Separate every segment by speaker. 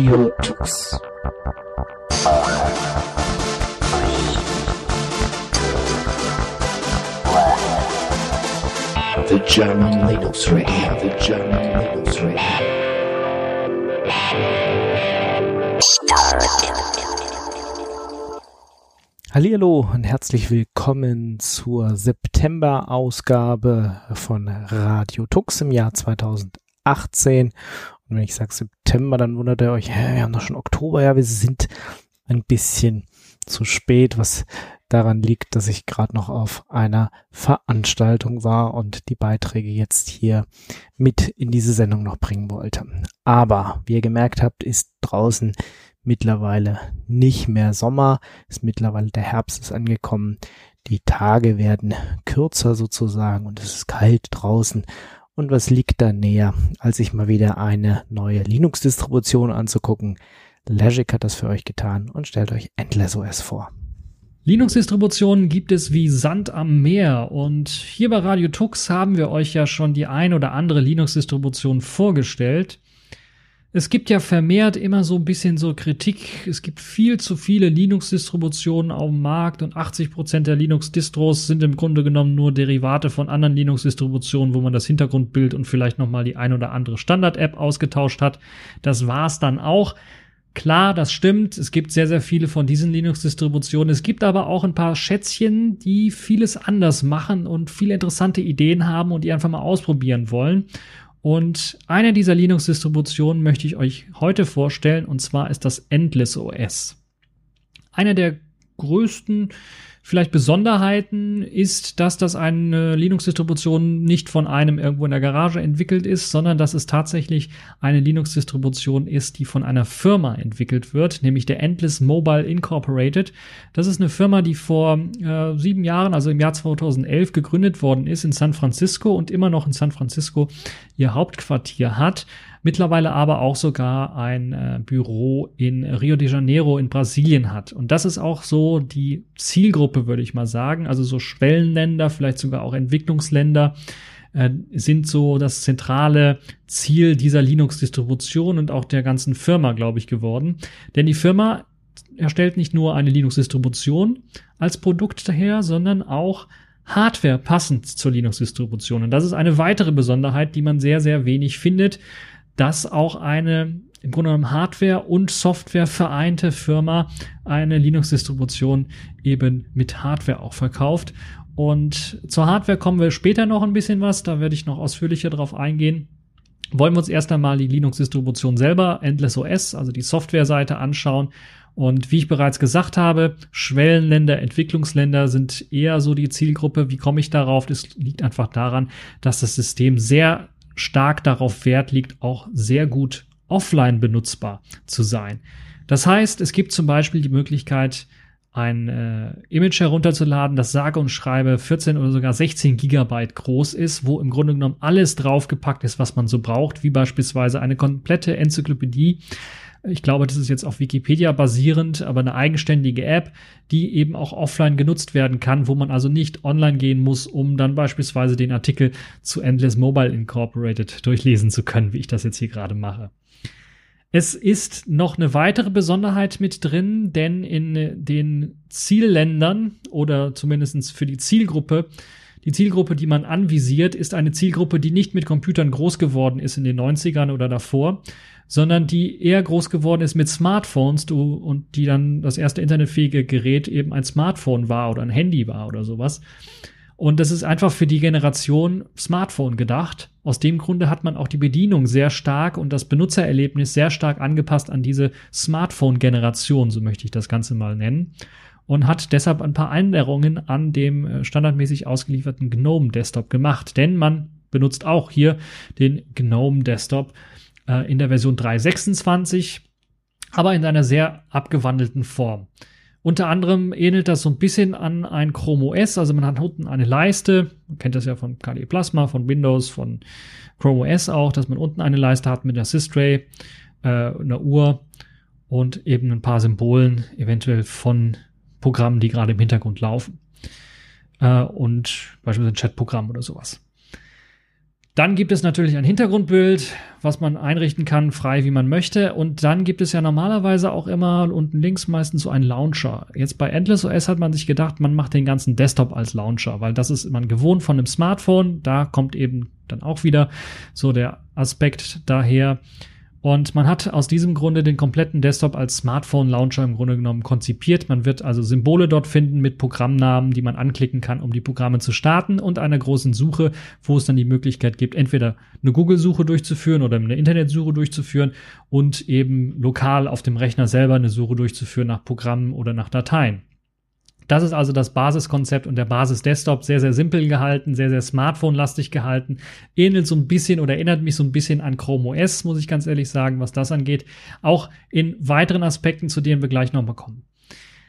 Speaker 1: Radio Tux. The German Linux Radio, the German Linux Radio.
Speaker 2: Hallo und herzlich willkommen zur September-Ausgabe von Radio Tux im Jahr 2018. Und wenn ich sage September, dann wundert ihr euch, hä, wir haben doch schon Oktober, ja, wir sind ein bisschen zu spät, was daran liegt, dass ich gerade noch auf einer Veranstaltung war und die Beiträge jetzt hier mit in diese Sendung noch bringen wollte. Aber wie ihr gemerkt habt, ist draußen mittlerweile nicht mehr Sommer, ist mittlerweile der Herbst ist angekommen. Die Tage werden kürzer sozusagen und es ist kalt draußen und was liegt da näher, als sich mal wieder eine neue Linux-Distribution anzugucken? Logic hat das für euch getan und stellt euch Endless OS vor.
Speaker 3: Linux-Distributionen gibt es wie Sand am Meer und hier bei Radio Tux haben wir euch ja schon die ein oder andere Linux-Distribution vorgestellt. Es gibt ja vermehrt immer so ein bisschen so Kritik. Es gibt viel zu viele Linux-Distributionen auf dem Markt und 80 Prozent der Linux-Distros sind im Grunde genommen nur Derivate von anderen Linux-Distributionen, wo man das Hintergrundbild und vielleicht nochmal die ein oder andere Standard-App ausgetauscht hat. Das war's dann auch. Klar, das stimmt. Es gibt sehr, sehr viele von diesen Linux-Distributionen. Es gibt aber auch ein paar Schätzchen, die vieles anders machen und viele interessante Ideen haben und die einfach mal ausprobieren wollen. Und eine dieser Linux-Distributionen möchte ich euch heute vorstellen, und zwar ist das Endless OS. Eine der größten Vielleicht Besonderheiten ist, dass das eine Linux-Distribution nicht von einem irgendwo in der Garage entwickelt ist, sondern dass es tatsächlich eine Linux-Distribution ist, die von einer Firma entwickelt wird, nämlich der Endless Mobile Incorporated. Das ist eine Firma, die vor äh, sieben Jahren, also im Jahr 2011, gegründet worden ist in San Francisco und immer noch in San Francisco ihr Hauptquartier hat mittlerweile aber auch sogar ein äh, Büro in Rio de Janeiro in Brasilien hat. Und das ist auch so die Zielgruppe, würde ich mal sagen. Also so Schwellenländer, vielleicht sogar auch Entwicklungsländer äh, sind so das zentrale Ziel dieser Linux-Distribution und auch der ganzen Firma, glaube ich, geworden. Denn die Firma erstellt nicht nur eine Linux-Distribution als Produkt daher, sondern auch Hardware passend zur Linux-Distribution. Und das ist eine weitere Besonderheit, die man sehr, sehr wenig findet dass auch eine im Grunde genommen Hardware und Software vereinte Firma eine Linux-Distribution eben mit Hardware auch verkauft. Und zur Hardware kommen wir später noch ein bisschen was, da werde ich noch ausführlicher drauf eingehen. Wollen wir uns erst einmal die Linux-Distribution selber, Endless OS, also die Software-Seite anschauen. Und wie ich bereits gesagt habe, Schwellenländer, Entwicklungsländer sind eher so die Zielgruppe. Wie komme ich darauf? Das liegt einfach daran, dass das System sehr stark darauf Wert liegt, auch sehr gut offline benutzbar zu sein. Das heißt, es gibt zum Beispiel die Möglichkeit, ein äh, Image herunterzuladen, das sage und schreibe 14 oder sogar 16 Gigabyte groß ist, wo im Grunde genommen alles draufgepackt ist, was man so braucht, wie beispielsweise eine komplette Enzyklopädie ich glaube, das ist jetzt auf Wikipedia basierend, aber eine eigenständige App, die eben auch offline genutzt werden kann, wo man also nicht online gehen muss, um dann beispielsweise den Artikel zu Endless Mobile Incorporated durchlesen zu können, wie ich das jetzt hier gerade mache. Es ist noch eine weitere Besonderheit mit drin, denn in den Zielländern oder zumindestens für die Zielgruppe die Zielgruppe, die man anvisiert, ist eine Zielgruppe, die nicht mit Computern groß geworden ist in den 90ern oder davor, sondern die eher groß geworden ist mit Smartphones du, und die dann das erste internetfähige Gerät eben ein Smartphone war oder ein Handy war oder sowas. Und das ist einfach für die Generation Smartphone gedacht. Aus dem Grunde hat man auch die Bedienung sehr stark und das Benutzererlebnis sehr stark angepasst an diese Smartphone-Generation, so möchte ich das Ganze mal nennen. Und hat deshalb ein paar Änderungen an dem äh, standardmäßig ausgelieferten GNOME Desktop gemacht. Denn man benutzt auch hier den GNOME Desktop in der Version 3.26, aber in einer sehr abgewandelten Form. Unter anderem ähnelt das so ein bisschen an ein Chrome OS, also man hat unten eine Leiste, man kennt das ja von KDE Plasma, von Windows, von Chrome OS auch, dass man unten eine Leiste hat mit einer Systray, äh, einer Uhr und eben ein paar Symbolen, eventuell von Programmen, die gerade im Hintergrund laufen. Äh, und beispielsweise ein Chatprogramm oder sowas. Dann gibt es natürlich ein Hintergrundbild, was man einrichten kann, frei wie man möchte. Und dann gibt es ja normalerweise auch immer unten links meistens so einen Launcher. Jetzt bei Endless OS hat man sich gedacht, man macht den ganzen Desktop als Launcher, weil das ist man gewohnt von einem Smartphone. Da kommt eben dann auch wieder so der Aspekt daher. Und man hat aus diesem Grunde den kompletten Desktop als Smartphone-Launcher im Grunde genommen konzipiert. Man wird also Symbole dort finden mit Programmnamen, die man anklicken kann, um die Programme zu starten und einer großen Suche, wo es dann die Möglichkeit gibt, entweder eine Google-Suche durchzuführen oder eine Internetsuche durchzuführen und eben lokal auf dem Rechner selber eine Suche durchzuführen nach Programmen oder nach Dateien. Das ist also das Basiskonzept und der Basis-Desktop sehr, sehr simpel gehalten, sehr, sehr Smartphone-lastig gehalten. Ähnelt so ein bisschen oder erinnert mich so ein bisschen an Chrome OS, muss ich ganz ehrlich sagen, was das angeht. Auch in weiteren Aspekten, zu denen wir gleich nochmal kommen.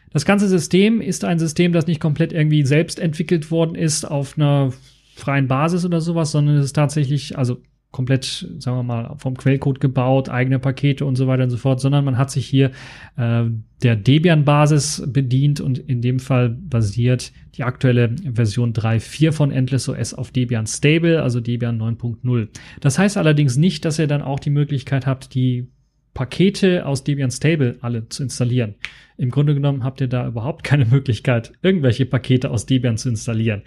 Speaker 3: Das ganze System ist ein System, das nicht komplett irgendwie selbst entwickelt worden ist auf einer freien Basis oder sowas, sondern es ist tatsächlich, also komplett, sagen wir mal, vom Quellcode gebaut, eigene Pakete und so weiter und so fort, sondern man hat sich hier äh, der Debian-Basis bedient und in dem Fall basiert die aktuelle Version 3.4 von Endless OS auf Debian Stable, also Debian 9.0. Das heißt allerdings nicht, dass ihr dann auch die Möglichkeit habt, die Pakete aus Debian Stable alle zu installieren. Im Grunde genommen habt ihr da überhaupt keine Möglichkeit, irgendwelche Pakete aus Debian zu installieren.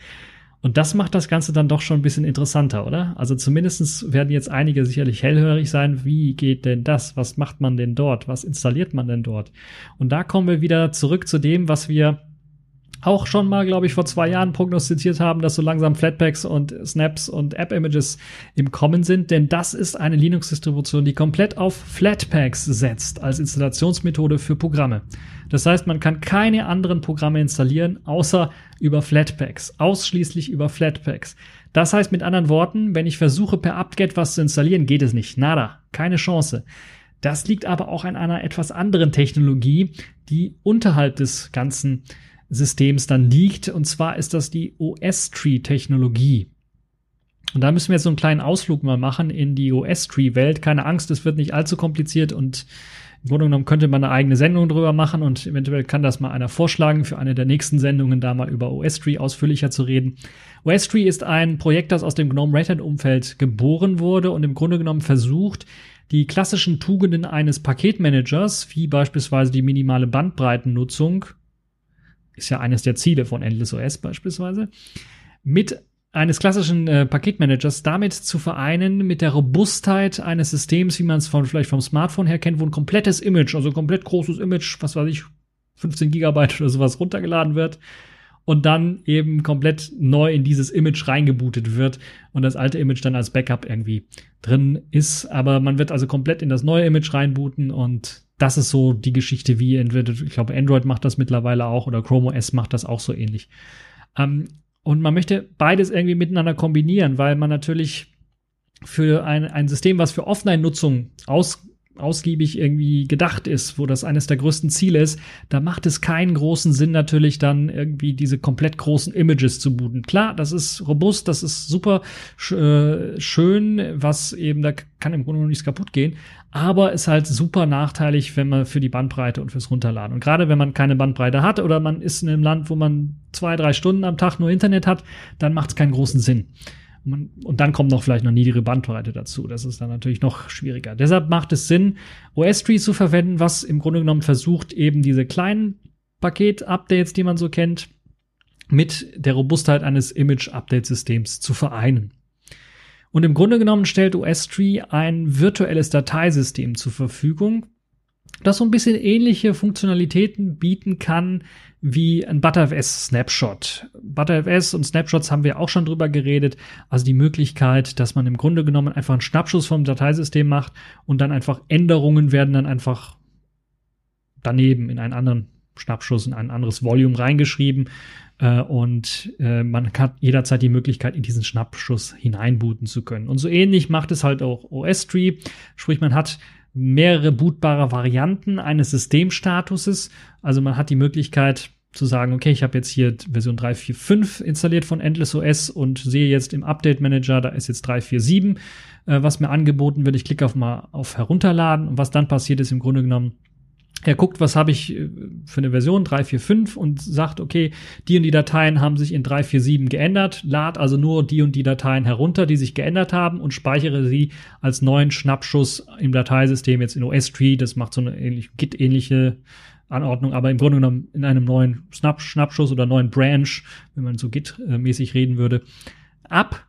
Speaker 3: Und das macht das Ganze dann doch schon ein bisschen interessanter, oder? Also zumindestens werden jetzt einige sicherlich hellhörig sein. Wie geht denn das? Was macht man denn dort? Was installiert man denn dort? Und da kommen wir wieder zurück zu dem, was wir auch schon mal, glaube ich, vor zwei Jahren prognostiziert haben, dass so langsam Flatpaks und Snaps und App-Images im Kommen sind. Denn das ist eine Linux-Distribution, die komplett auf Flatpaks setzt als Installationsmethode für Programme. Das heißt, man kann keine anderen Programme installieren, außer über Flatpaks. Ausschließlich über Flatpaks. Das heißt mit anderen Worten, wenn ich versuche per apt-get was zu installieren, geht es nicht. Nada. Keine Chance. Das liegt aber auch an einer etwas anderen Technologie, die unterhalb des ganzen Systems dann liegt. Und zwar ist das die OS-Tree-Technologie. Und da müssen wir jetzt so einen kleinen Ausflug mal machen in die OS-Tree-Welt. Keine Angst, es wird nicht allzu kompliziert und im Grunde genommen könnte man eine eigene Sendung drüber machen und eventuell kann das mal einer vorschlagen, für eine der nächsten Sendungen da mal über OS-Tree ausführlicher zu reden. OS-Tree ist ein Projekt, das aus dem GNOME Red Hat Umfeld geboren wurde und im Grunde genommen versucht, die klassischen Tugenden eines Paketmanagers, wie beispielsweise die minimale Bandbreitennutzung, ist ja eines der Ziele von Endless OS beispielsweise, mit eines klassischen äh, Paketmanagers damit zu vereinen mit der Robustheit eines Systems, wie man es von vielleicht vom Smartphone her kennt, wo ein komplettes Image, also ein komplett großes Image, was weiß ich, 15 Gigabyte oder sowas runtergeladen wird und dann eben komplett neu in dieses Image reingebootet wird und das alte Image dann als Backup irgendwie drin ist. Aber man wird also komplett in das neue Image reinbooten und das ist so die Geschichte, wie entweder, ich glaube, Android macht das mittlerweile auch oder Chrome OS macht das auch so ähnlich. Ähm, und man möchte beides irgendwie miteinander kombinieren, weil man natürlich für ein, ein System, was für Offline-Nutzung aus, ausgiebig irgendwie gedacht ist, wo das eines der größten Ziele ist, da macht es keinen großen Sinn natürlich dann irgendwie diese komplett großen Images zu booten. Klar, das ist robust, das ist super äh, schön, was eben, da kann im Grunde noch nichts kaputt gehen, aber ist halt super nachteilig, wenn man für die Bandbreite und fürs Runterladen. Und gerade wenn man keine Bandbreite hat oder man ist in einem Land, wo man zwei, drei Stunden am Tag nur Internet hat, dann macht es keinen großen Sinn. Und, man, und dann kommt noch vielleicht noch niedrige Bandbreite dazu. Das ist dann natürlich noch schwieriger. Deshalb macht es Sinn, OS-Tree zu verwenden, was im Grunde genommen versucht, eben diese kleinen Paket-Updates, die man so kennt, mit der Robustheit eines Image-Update-Systems zu vereinen. Und im Grunde genommen stellt OS-Tree ein virtuelles Dateisystem zur Verfügung, das so ein bisschen ähnliche Funktionalitäten bieten kann wie ein ButterFS Snapshot. ButterFS und Snapshots haben wir auch schon drüber geredet. Also die Möglichkeit, dass man im Grunde genommen einfach einen Schnappschuss vom Dateisystem macht und dann einfach Änderungen werden dann einfach daneben in einen anderen Schnappschuss, in ein anderes Volume reingeschrieben äh, und äh, man hat jederzeit die Möglichkeit, in diesen Schnappschuss hineinbooten zu können. Und so ähnlich macht es halt auch OS-Tree, sprich man hat mehrere bootbare Varianten eines Systemstatuses. Also man hat die Möglichkeit zu sagen, okay, ich habe jetzt hier Version 3.4.5 installiert von Endless OS und sehe jetzt im Update Manager, da ist jetzt 3.4.7, äh, was mir angeboten wird. Ich klicke auf mal auf Herunterladen und was dann passiert ist im Grunde genommen, Er guckt, was habe ich äh, für eine Version 345 und sagt, okay, die und die Dateien haben sich in 347 geändert, lad also nur die und die Dateien herunter, die sich geändert haben und speichere sie als neuen Schnappschuss im Dateisystem jetzt in OS-Tree. Das macht so eine ähnliche, Git-ähnliche Anordnung, aber im Grunde genommen in einem neuen Schnapp Schnappschuss oder neuen Branch, wenn man so Git-mäßig reden würde, ab.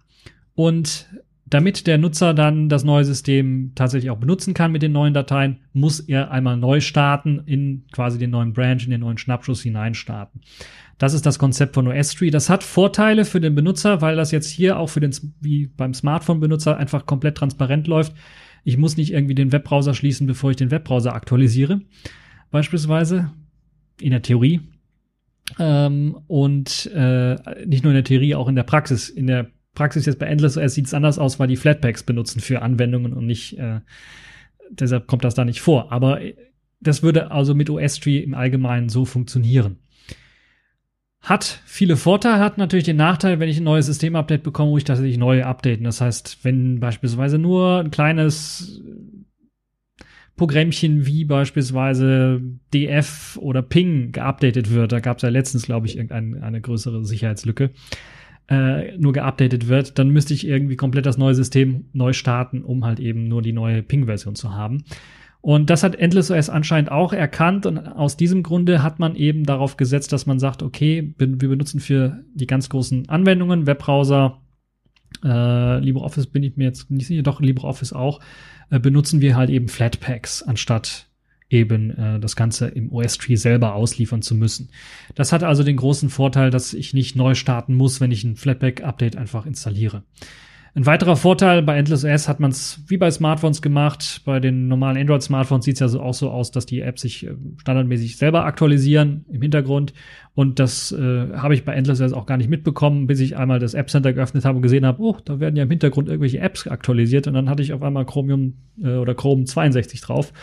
Speaker 3: Und damit der Nutzer dann das neue System tatsächlich auch benutzen kann mit den neuen Dateien, muss er einmal neu starten, in quasi den neuen Branch, in den neuen Schnappschuss hineinstarten. Das ist das Konzept von OS-Tree. Das hat Vorteile für den Benutzer, weil das jetzt hier auch für den, wie beim Smartphone-Benutzer einfach komplett transparent läuft. Ich muss nicht irgendwie den Webbrowser schließen, bevor ich den Webbrowser aktualisiere. Beispielsweise. In der Theorie. Ähm, und äh, nicht nur in der Theorie, auch in der Praxis. In der Praxis jetzt bei Endless OS sieht es anders aus, weil die Flatpaks benutzen für Anwendungen und nicht, äh, deshalb kommt das da nicht vor. Aber äh, das würde also mit OS-Tree im Allgemeinen so funktionieren. Hat viele Vorteile, hat natürlich den Nachteil, wenn ich ein neues Systemupdate bekomme, muss ich tatsächlich neu updaten. Das heißt, wenn beispielsweise nur ein kleines Programmchen wie beispielsweise DF oder Ping geupdatet wird, da gab es ja letztens, glaube ich, irgendeine größere Sicherheitslücke, äh, nur geupdatet wird, dann müsste ich irgendwie komplett das neue System neu starten, um halt eben nur die neue Ping-Version zu haben. Und das hat Endless OS anscheinend auch erkannt und aus diesem Grunde hat man eben darauf gesetzt, dass man sagt, okay, wir benutzen für die ganz großen Anwendungen, Webbrowser, äh, LibreOffice bin ich mir jetzt nicht sicher, doch LibreOffice auch, äh, benutzen wir halt eben Flatpaks anstatt eben äh, das Ganze im OS-Tree selber ausliefern zu müssen. Das hat also den großen Vorteil, dass ich nicht neu starten muss, wenn ich ein Flatpak-Update einfach installiere. Ein weiterer Vorteil bei Endless OS hat man es wie bei Smartphones gemacht. Bei den normalen Android-Smartphones sieht es ja so auch so aus, dass die Apps sich äh, standardmäßig selber aktualisieren im Hintergrund. Und das äh, habe ich bei Endless OS auch gar nicht mitbekommen, bis ich einmal das App Center geöffnet habe und gesehen habe, oh, da werden ja im Hintergrund irgendwelche Apps aktualisiert. Und dann hatte ich auf einmal Chromium äh, oder Chrome 62 drauf.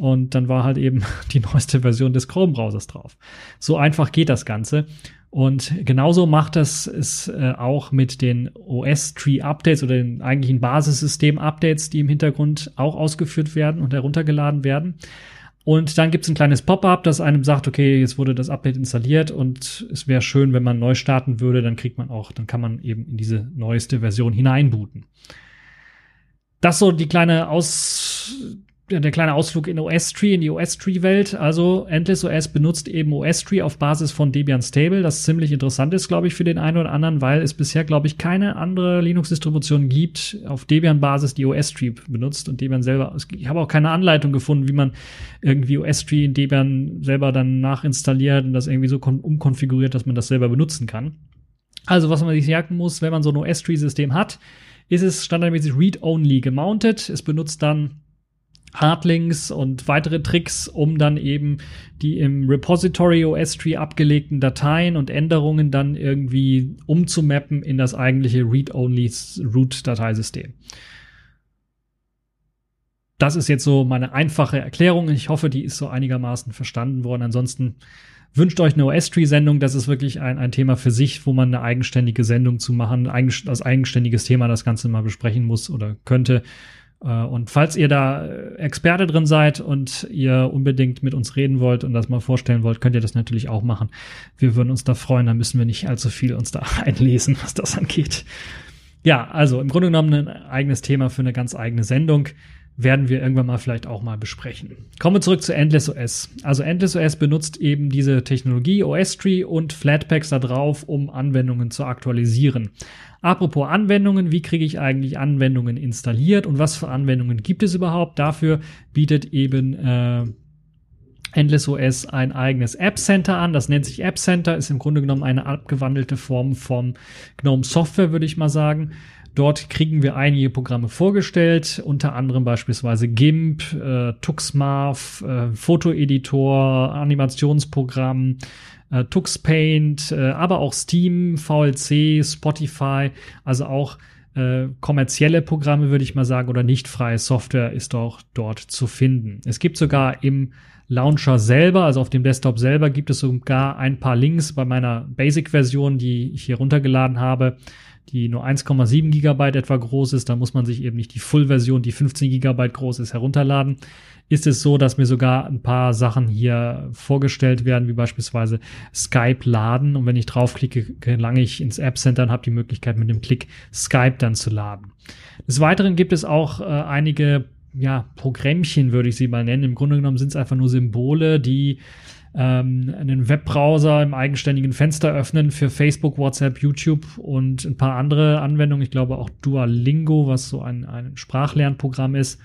Speaker 3: Und dann war halt eben die neueste Version des Chrome-Browsers drauf. So einfach geht das Ganze. Und genauso macht das es äh, auch mit den OS-Tree-Updates oder den eigentlichen Basissystem-Updates, die im Hintergrund auch ausgeführt werden und heruntergeladen werden. Und dann gibt es ein kleines Pop-up, das einem sagt, okay, jetzt wurde das Update installiert und es wäre schön, wenn man neu starten würde, dann kriegt man auch, dann kann man eben in diese neueste Version hineinbooten. Das so die kleine Aus der kleine Ausflug in OS-Tree, in die OS-Tree-Welt. Also Endless OS benutzt eben OS-Tree auf Basis von Debian Stable, das ziemlich interessant ist, glaube ich, für den einen oder anderen, weil es bisher, glaube ich, keine andere Linux-Distribution gibt auf Debian-Basis, die OS-Tree benutzt und Debian selber. Ich habe auch keine Anleitung gefunden, wie man irgendwie OS-Tree in Debian selber dann nachinstalliert und das irgendwie so umkonfiguriert, dass man das selber benutzen kann. Also, was man sich merken muss, wenn man so ein OS-Tree-System hat, ist es standardmäßig read-only gemountet. Es benutzt dann Hardlinks und weitere Tricks, um dann eben die im Repository OS-Tree abgelegten Dateien und Änderungen dann irgendwie umzumappen in das eigentliche Read-Only Root-Dateisystem. Das ist jetzt so meine einfache Erklärung. Ich hoffe, die ist so einigermaßen verstanden worden. Ansonsten wünscht euch eine OS-Tree-Sendung. Das ist wirklich ein, ein Thema für sich, wo man eine eigenständige Sendung zu machen, als eigenständiges Thema das Ganze mal besprechen muss oder könnte. Äh, und falls ihr da äh, Experte drin seid und ihr unbedingt mit uns reden wollt und das mal vorstellen wollt, könnt ihr das natürlich auch machen. Wir würden uns da freuen, da müssen wir nicht allzu viel uns da einlesen, was das angeht. Ja, also im Grunde genommen ein eigenes Thema für eine ganz eigene Sendung werden wir irgendwann mal vielleicht auch mal besprechen. Kommen wir zurück zu Endless OS. Also Endless OS benutzt eben diese Technologie OS Tree und Flatpaks da drauf, um Anwendungen zu aktualisieren. Apropos Anwendungen, wie kriege ich eigentlich Anwendungen installiert und was für Anwendungen gibt es überhaupt? Dafür bietet eben äh, Endless OS ein eigenes App Center an. Das nennt sich App Center, ist im Grunde genommen eine abgewandelte Form vom GNOME Software, würde ich mal sagen. Dort kriegen wir einige Programme vorgestellt, unter anderem beispielsweise GIMP, äh, TuxMarv, äh, Fotoeditor, Animationsprogramm, äh, TuxPaint, äh, aber auch Steam, VLC, Spotify, also auch äh, kommerzielle Programme, würde ich mal sagen, oder nicht freie Software ist auch dort zu finden. Es gibt sogar im Launcher selber, also auf dem Desktop selber, gibt es sogar ein paar Links bei meiner Basic-Version, die ich hier runtergeladen habe die nur 1,7 Gigabyte etwa groß ist, da muss man sich eben nicht die Full-Version, die 15 Gigabyte groß ist, herunterladen. Ist es so, dass mir sogar ein paar Sachen hier vorgestellt werden, wie beispielsweise Skype laden. Und wenn ich draufklicke, gelange ich ins App Center und habe die Möglichkeit, mit dem Klick Skype dann zu laden. Des Weiteren gibt es auch äh, einige ja, Programmchen, würde ich sie mal nennen. Im Grunde genommen sind es einfach nur Symbole, die ähm, einen Webbrowser im eigenständigen Fenster öffnen für Facebook, WhatsApp, YouTube und ein paar andere Anwendungen. Ich glaube auch Duolingo, was so ein, ein Sprachlernprogramm ist.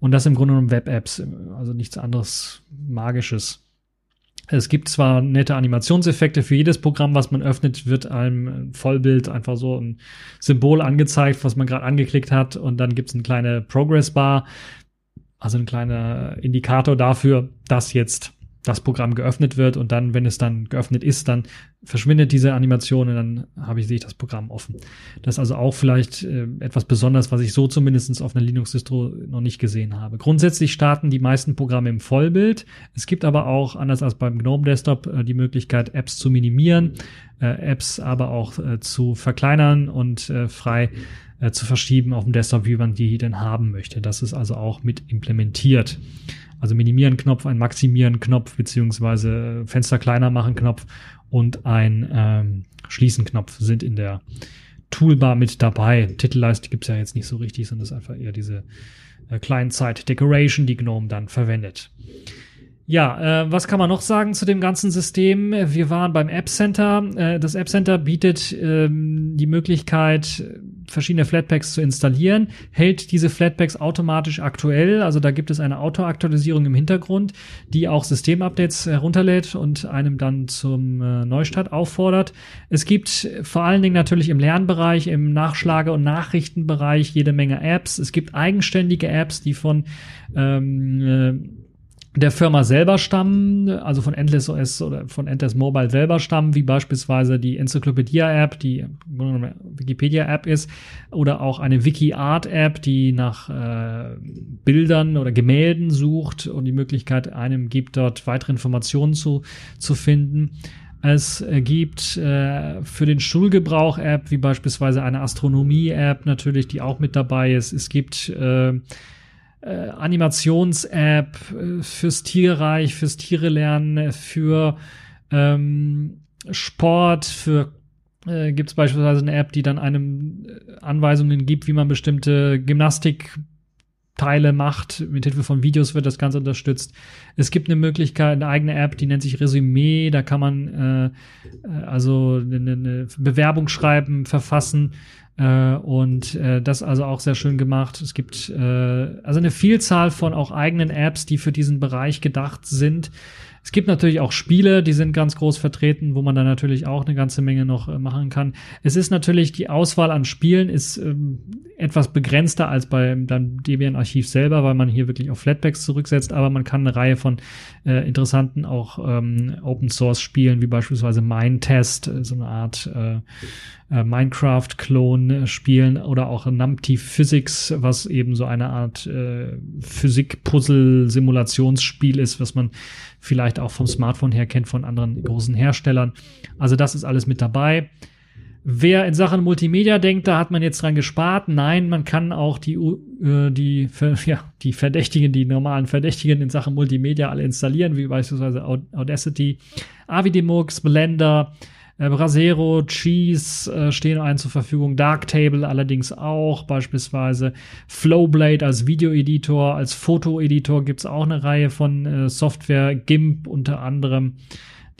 Speaker 3: Und das im Grunde genommen Web-Apps, also nichts anderes Magisches. Es gibt zwar nette Animationseffekte für jedes Programm, was man öffnet, wird einem Vollbild einfach so ein Symbol angezeigt, was man gerade angeklickt hat, und dann gibt es eine kleine Progress-Bar, also ein kleiner Indikator dafür, dass jetzt das Programm geöffnet wird und dann, wenn es dann geöffnet ist, dann verschwindet diese Animation und dann habe ich, sehe ich das Programm offen. Das ist also auch vielleicht äh, etwas Besonderes, was ich so zumindest auf einer Linux-Distro noch nicht gesehen habe. Grundsätzlich starten die meisten Programme im Vollbild. Es gibt aber auch, anders als beim GNOME Desktop, äh, die Möglichkeit, Apps zu minimieren, äh, Apps aber auch äh, zu verkleinern und äh, frei äh, zu verschieben auf dem Desktop, wie man die denn haben möchte. Das ist also auch mit implementiert. Also Minimieren-Knopf, ein Maximieren-Knopf, beziehungsweise Fenster kleiner machen-Knopf und ein ähm, Schließen-Knopf sind in der Toolbar mit dabei. Titelleiste gibt es ja jetzt nicht so richtig, sondern es ist einfach eher diese äh, Client-Side-Decoration, die GNOME dann verwendet. Ja, äh, was kann man noch sagen zu dem ganzen System? Wir waren beim App Center. Äh, das App Center bietet ähm, die Möglichkeit, verschiedene Flatpaks zu installieren, hält diese Flatpaks automatisch aktuell. Also da gibt es eine Autoaktualisierung im Hintergrund, die auch Systemupdates herunterlädt und einem dann zum äh, Neustart auffordert. Es gibt vor allen Dingen natürlich im Lernbereich, im Nachschlage- und Nachrichtenbereich jede Menge Apps. Es gibt eigenständige Apps, die von ähm, äh, der Firma selber stammen, also von Endless OS oder von Endless Mobile selber stammen, wie beispielsweise die Enzyklopädie-App, die Wikipedia-App ist, oder auch eine Wiki-Art-App, die nach äh, Bildern oder Gemälden sucht und die Möglichkeit einem gibt, dort weitere Informationen zu, zu finden. Es gibt äh, für den Schulgebrauch App, wie beispielsweise eine Astronomie-App natürlich, die auch mit dabei ist. Es gibt äh, äh, Animations-App äh, fürs Tierreich, fürs Tiere lernen, für ähm, Sport, für äh, gibt es beispielsweise eine App, die dann einem äh, Anweisungen gibt, wie man bestimmte Gymnastikteile macht. Mit Hilfe von Videos wird das Ganze unterstützt. Es gibt eine Möglichkeit, eine eigene App, die nennt sich Resümee. Da kann man äh, äh also eine, eine Bewerbung schreiben, verfassen. Äh, und äh, das also auch sehr schön gemacht. Es gibt äh, also eine Vielzahl von auch eigenen Apps, die für diesen Bereich gedacht sind. Es gibt natürlich auch Spiele, die sind ganz groß vertreten, wo man dann natürlich auch eine ganze Menge noch äh, machen kann. Es ist natürlich die Auswahl an Spielen ist ähm, etwas begrenzter als beim Debian-Archiv selber, weil man hier wirklich auf Flatpaks zurücksetzt, aber man kann eine Reihe von äh, interessanten auch ähm, Open-Source-Spielen, wie beispielsweise Mindtest, äh, so eine Art äh, äh, Minecraft-Klon äh, spielen oder auch NumPy Physics, was eben so eine Art äh, Physik-Puzzle-Simulationsspiel ist, was man vielleicht auch vom Smartphone her kennt von anderen großen Herstellern. Also das ist alles mit dabei. Wer in Sachen Multimedia denkt, da hat man jetzt dran gespart. Nein, man kann auch die, äh, die, ja, die Verdächtigen, die normalen Verdächtigen in Sachen Multimedia alle installieren, wie beispielsweise Audacity, Avidemux, Blender, äh, Brasero, Cheese äh, stehen einen zur Verfügung, Darktable allerdings auch, beispielsweise Flowblade als Videoeditor, als Fotoeditor gibt's auch eine Reihe von äh, Software, GIMP unter anderem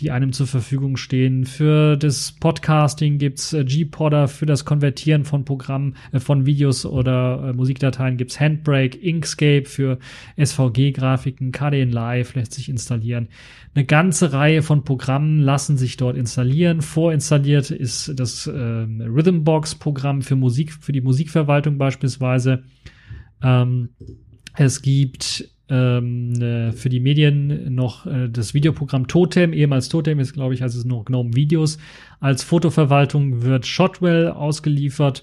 Speaker 3: die einem zur Verfügung stehen. Für das Podcasting gibt's äh, G-Podder, für das Konvertieren von Programmen, äh, von Videos oder äh, Musikdateien gibt's Handbrake, Inkscape für SVG-Grafiken, KDN Live lässt sich installieren. Eine ganze Reihe von Programmen lassen sich dort installieren. Vorinstalliert ist das äh, Rhythmbox-Programm für Musik, für die Musikverwaltung beispielsweise. Ähm, es gibt ähm, äh, für die Medien noch äh, das Videoprogramm Totem, ehemals Totem ist, glaube ich, also es noch GNOME Videos. Als Fotoverwaltung wird Shotwell ausgeliefert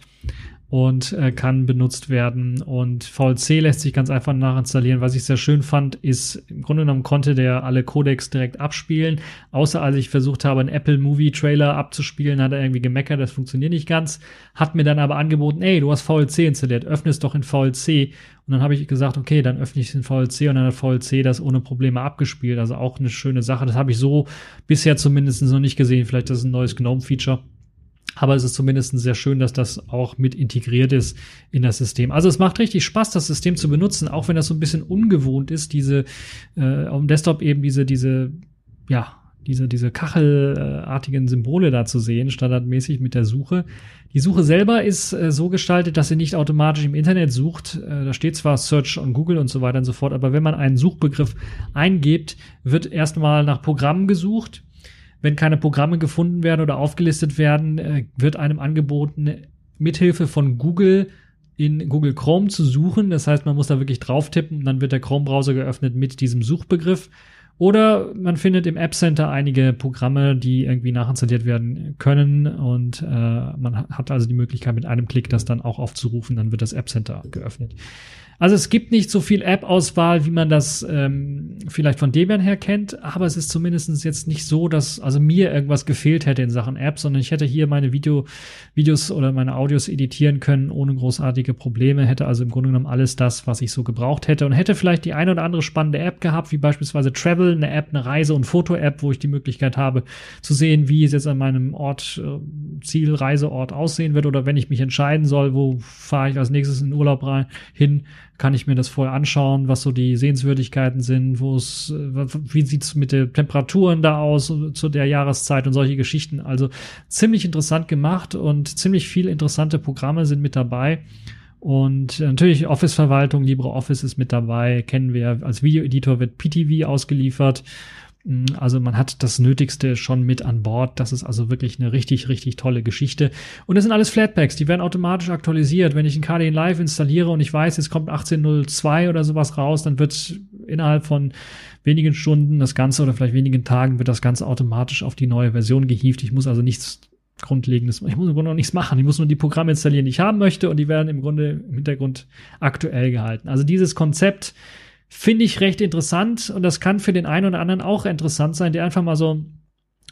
Speaker 3: und äh, kann benutzt werden. Und VLC lässt sich ganz einfach nachinstallieren. Was ich sehr schön fand, ist, im Grunde genommen konnte der alle Codecs direkt abspielen. Außer als ich versucht habe, einen Apple Movie Trailer abzuspielen, hat er irgendwie gemeckert, das funktioniert nicht ganz. Hat mir dann aber angeboten, ey, du hast VLC installiert, öffne es doch in VLC. Und dann habe ich gesagt, okay, dann öffne ich es in VLC und dann hat VLC das ohne Probleme abgespielt. Also auch eine schöne Sache. Das habe ich so bisher zumindest noch nicht gesehen. Vielleicht ist das ein neues GNOME-Feature. Aber es ist zumindest sehr schön, dass das auch mit integriert ist in das System. Also es macht richtig Spaß, das System zu benutzen, auch wenn das so ein bisschen ungewohnt ist, diese äh, auf dem Desktop eben diese, diese, ja, diese, diese kachelartigen Symbole da zu sehen, standardmäßig mit der Suche. Die Suche selber ist äh, so gestaltet, dass sie nicht automatisch im Internet sucht. Äh, da steht zwar Search on Google und so weiter und so fort, aber wenn man einen Suchbegriff eingibt, wird erstmal nach Programmen gesucht wenn keine Programme gefunden werden oder aufgelistet werden, äh, wird einem angeboten, mithilfe von Google in Google Chrome zu suchen. Das heißt, man muss da wirklich drauf tippen und dann wird der Chrome-Browser geöffnet mit diesem Suchbegriff. Oder man findet im App Center einige Programme, die irgendwie nachinstalliert werden können und äh, man hat also die Möglichkeit, mit einem Klick das dann auch aufzurufen, dann wird das App Center geöffnet. Also es gibt nicht so viel App-Auswahl, wie man das ähm, vielleicht von Debian her kennt, aber es ist zumindest jetzt nicht so, dass also mir irgendwas gefehlt hätte in Sachen App, sondern ich hätte hier meine Video, Videos oder meine Audios editieren können ohne großartige Probleme, hätte also im Grunde genommen alles das, was ich so gebraucht hätte und hätte vielleicht die eine oder andere spannende App gehabt, wie beispielsweise Travel, eine App, eine Reise- und Foto-App, wo ich die Möglichkeit habe zu sehen, wie es jetzt an meinem Ort, äh, Ziel, Reiseort aussehen wird oder wenn ich mich entscheiden soll, wo fahre ich als nächstes in Urlaub rein, hin, kann ich mir das vorher anschauen, was so die Sehenswürdigkeiten sind, wo es, äh, wie sieht's mit den Temperaturen da aus zu der Jahreszeit und solche Geschichten. Also ziemlich interessant gemacht und ziemlich viele interessante Programme sind mit dabei. Und natürlich Office-Verwaltung, LibreOffice ist mit dabei, kennen wir. Als Videoeditor wird PTV ausgeliefert. Mm, also man hat das Nötigste schon mit an Bord. Das ist also wirklich eine richtig, richtig tolle Geschichte. Und das sind alles Flatpaks, die werden automatisch aktualisiert. Wenn ich ein KDE Live installiere und ich weiß, jetzt kommt 18.02 oder sowas raus, dann wird innerhalb von wenigen Stunden das Ganze oder vielleicht wenigen Tagen wird das Ganze automatisch auf die neue Version gehievt. Ich muss also nichts Grundlegendes, ich muss im Grunde noch nichts machen. Ich muss nur die Programme installieren, die ich haben möchte und die werden im Grunde im Hintergrund aktuell gehalten. Also dieses Konzept, finde ich recht interessant und das kann für den einen oder anderen auch interessant sein, der einfach mal so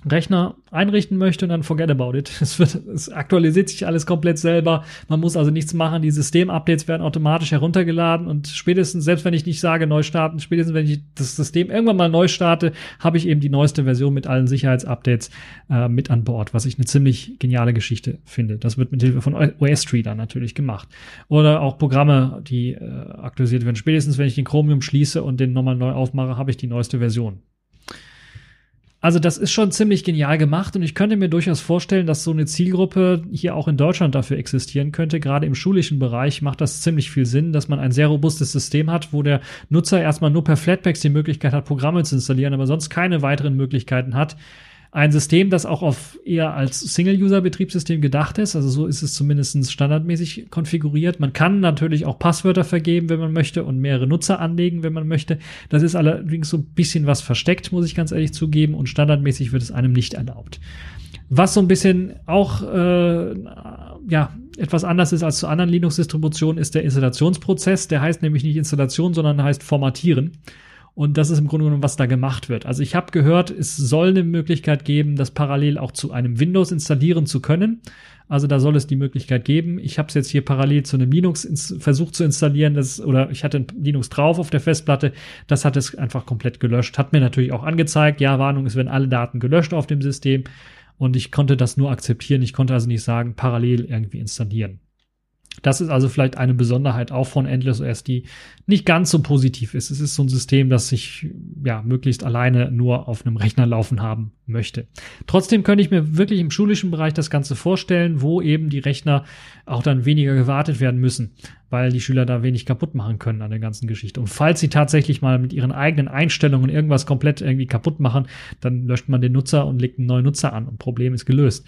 Speaker 3: Rechner einrichten möchte und dann forget about it. Es, wird, es aktualisiert sich alles komplett selber. Man muss also nichts machen. Die System-Updates werden automatisch heruntergeladen und spätestens, selbst wenn ich nicht sage neu starten, spätestens wenn ich das System irgendwann mal neu starte, habe ich eben die neueste Version mit allen Sicherheitsupdates äh, mit an Bord, was ich eine ziemlich geniale Geschichte finde. Das wird mit Hilfe von OS Tree dann natürlich gemacht. Oder auch Programme, die äh, aktualisiert werden. Spätestens, wenn ich den Chromium schließe und den nochmal neu aufmache, habe ich die neueste Version. Also das ist schon ziemlich genial gemacht und ich könnte mir durchaus vorstellen, dass so eine Zielgruppe hier auch in Deutschland dafür existieren könnte. Gerade im schulischen Bereich macht das ziemlich viel Sinn, dass man ein sehr robustes System hat, wo der Nutzer erstmal nur per Flatpaks die Möglichkeit hat, Programme zu installieren, aber sonst keine weiteren Möglichkeiten hat, ein System, das auch auf eher als Single-User-Betriebssystem gedacht ist. Also so ist es zumindest standardmäßig konfiguriert. Man kann natürlich auch Passwörter vergeben, wenn man möchte, und mehrere Nutzer anlegen, wenn man möchte. Das ist allerdings so ein bisschen was versteckt, muss ich ganz ehrlich zugeben, und standardmäßig wird es einem nicht erlaubt. Was so ein bisschen auch äh, ja etwas anders ist als zu anderen Linux-Distributionen, ist der Installationsprozess. Der heißt nämlich nicht Installation, sondern heißt Formatieren. Und das ist im Grunde genommen, was da gemacht wird. Also ich habe gehört, es soll eine Möglichkeit geben, das parallel auch zu einem Windows installieren zu können. Also da soll es die Möglichkeit geben. Ich habe es jetzt hier parallel zu einem Linux versucht zu installieren, das, oder ich hatte ein Linux drauf auf der Festplatte. Das hat es einfach komplett gelöscht. Hat mir natürlich auch angezeigt, ja, Warnung, es werden alle Daten gelöscht auf dem System. Und ich konnte das nur akzeptieren. Ich konnte also nicht sagen, parallel irgendwie installieren. Das ist also vielleicht eine Besonderheit auch von Endless OS, die nicht ganz so positiv ist. Es ist so ein System, das sich ja möglichst alleine nur auf einem Rechner laufen haben möchte. Trotzdem könnte ich mir wirklich im schulischen Bereich das Ganze vorstellen, wo eben die Rechner auch dann weniger gewartet werden müssen, weil die Schüler da wenig kaputt machen können an der ganzen Geschichte. Und falls sie tatsächlich mal mit ihren eigenen Einstellungen irgendwas komplett irgendwie kaputt machen, dann löscht man den Nutzer und legt einen neuen Nutzer an und Problem ist gelöst.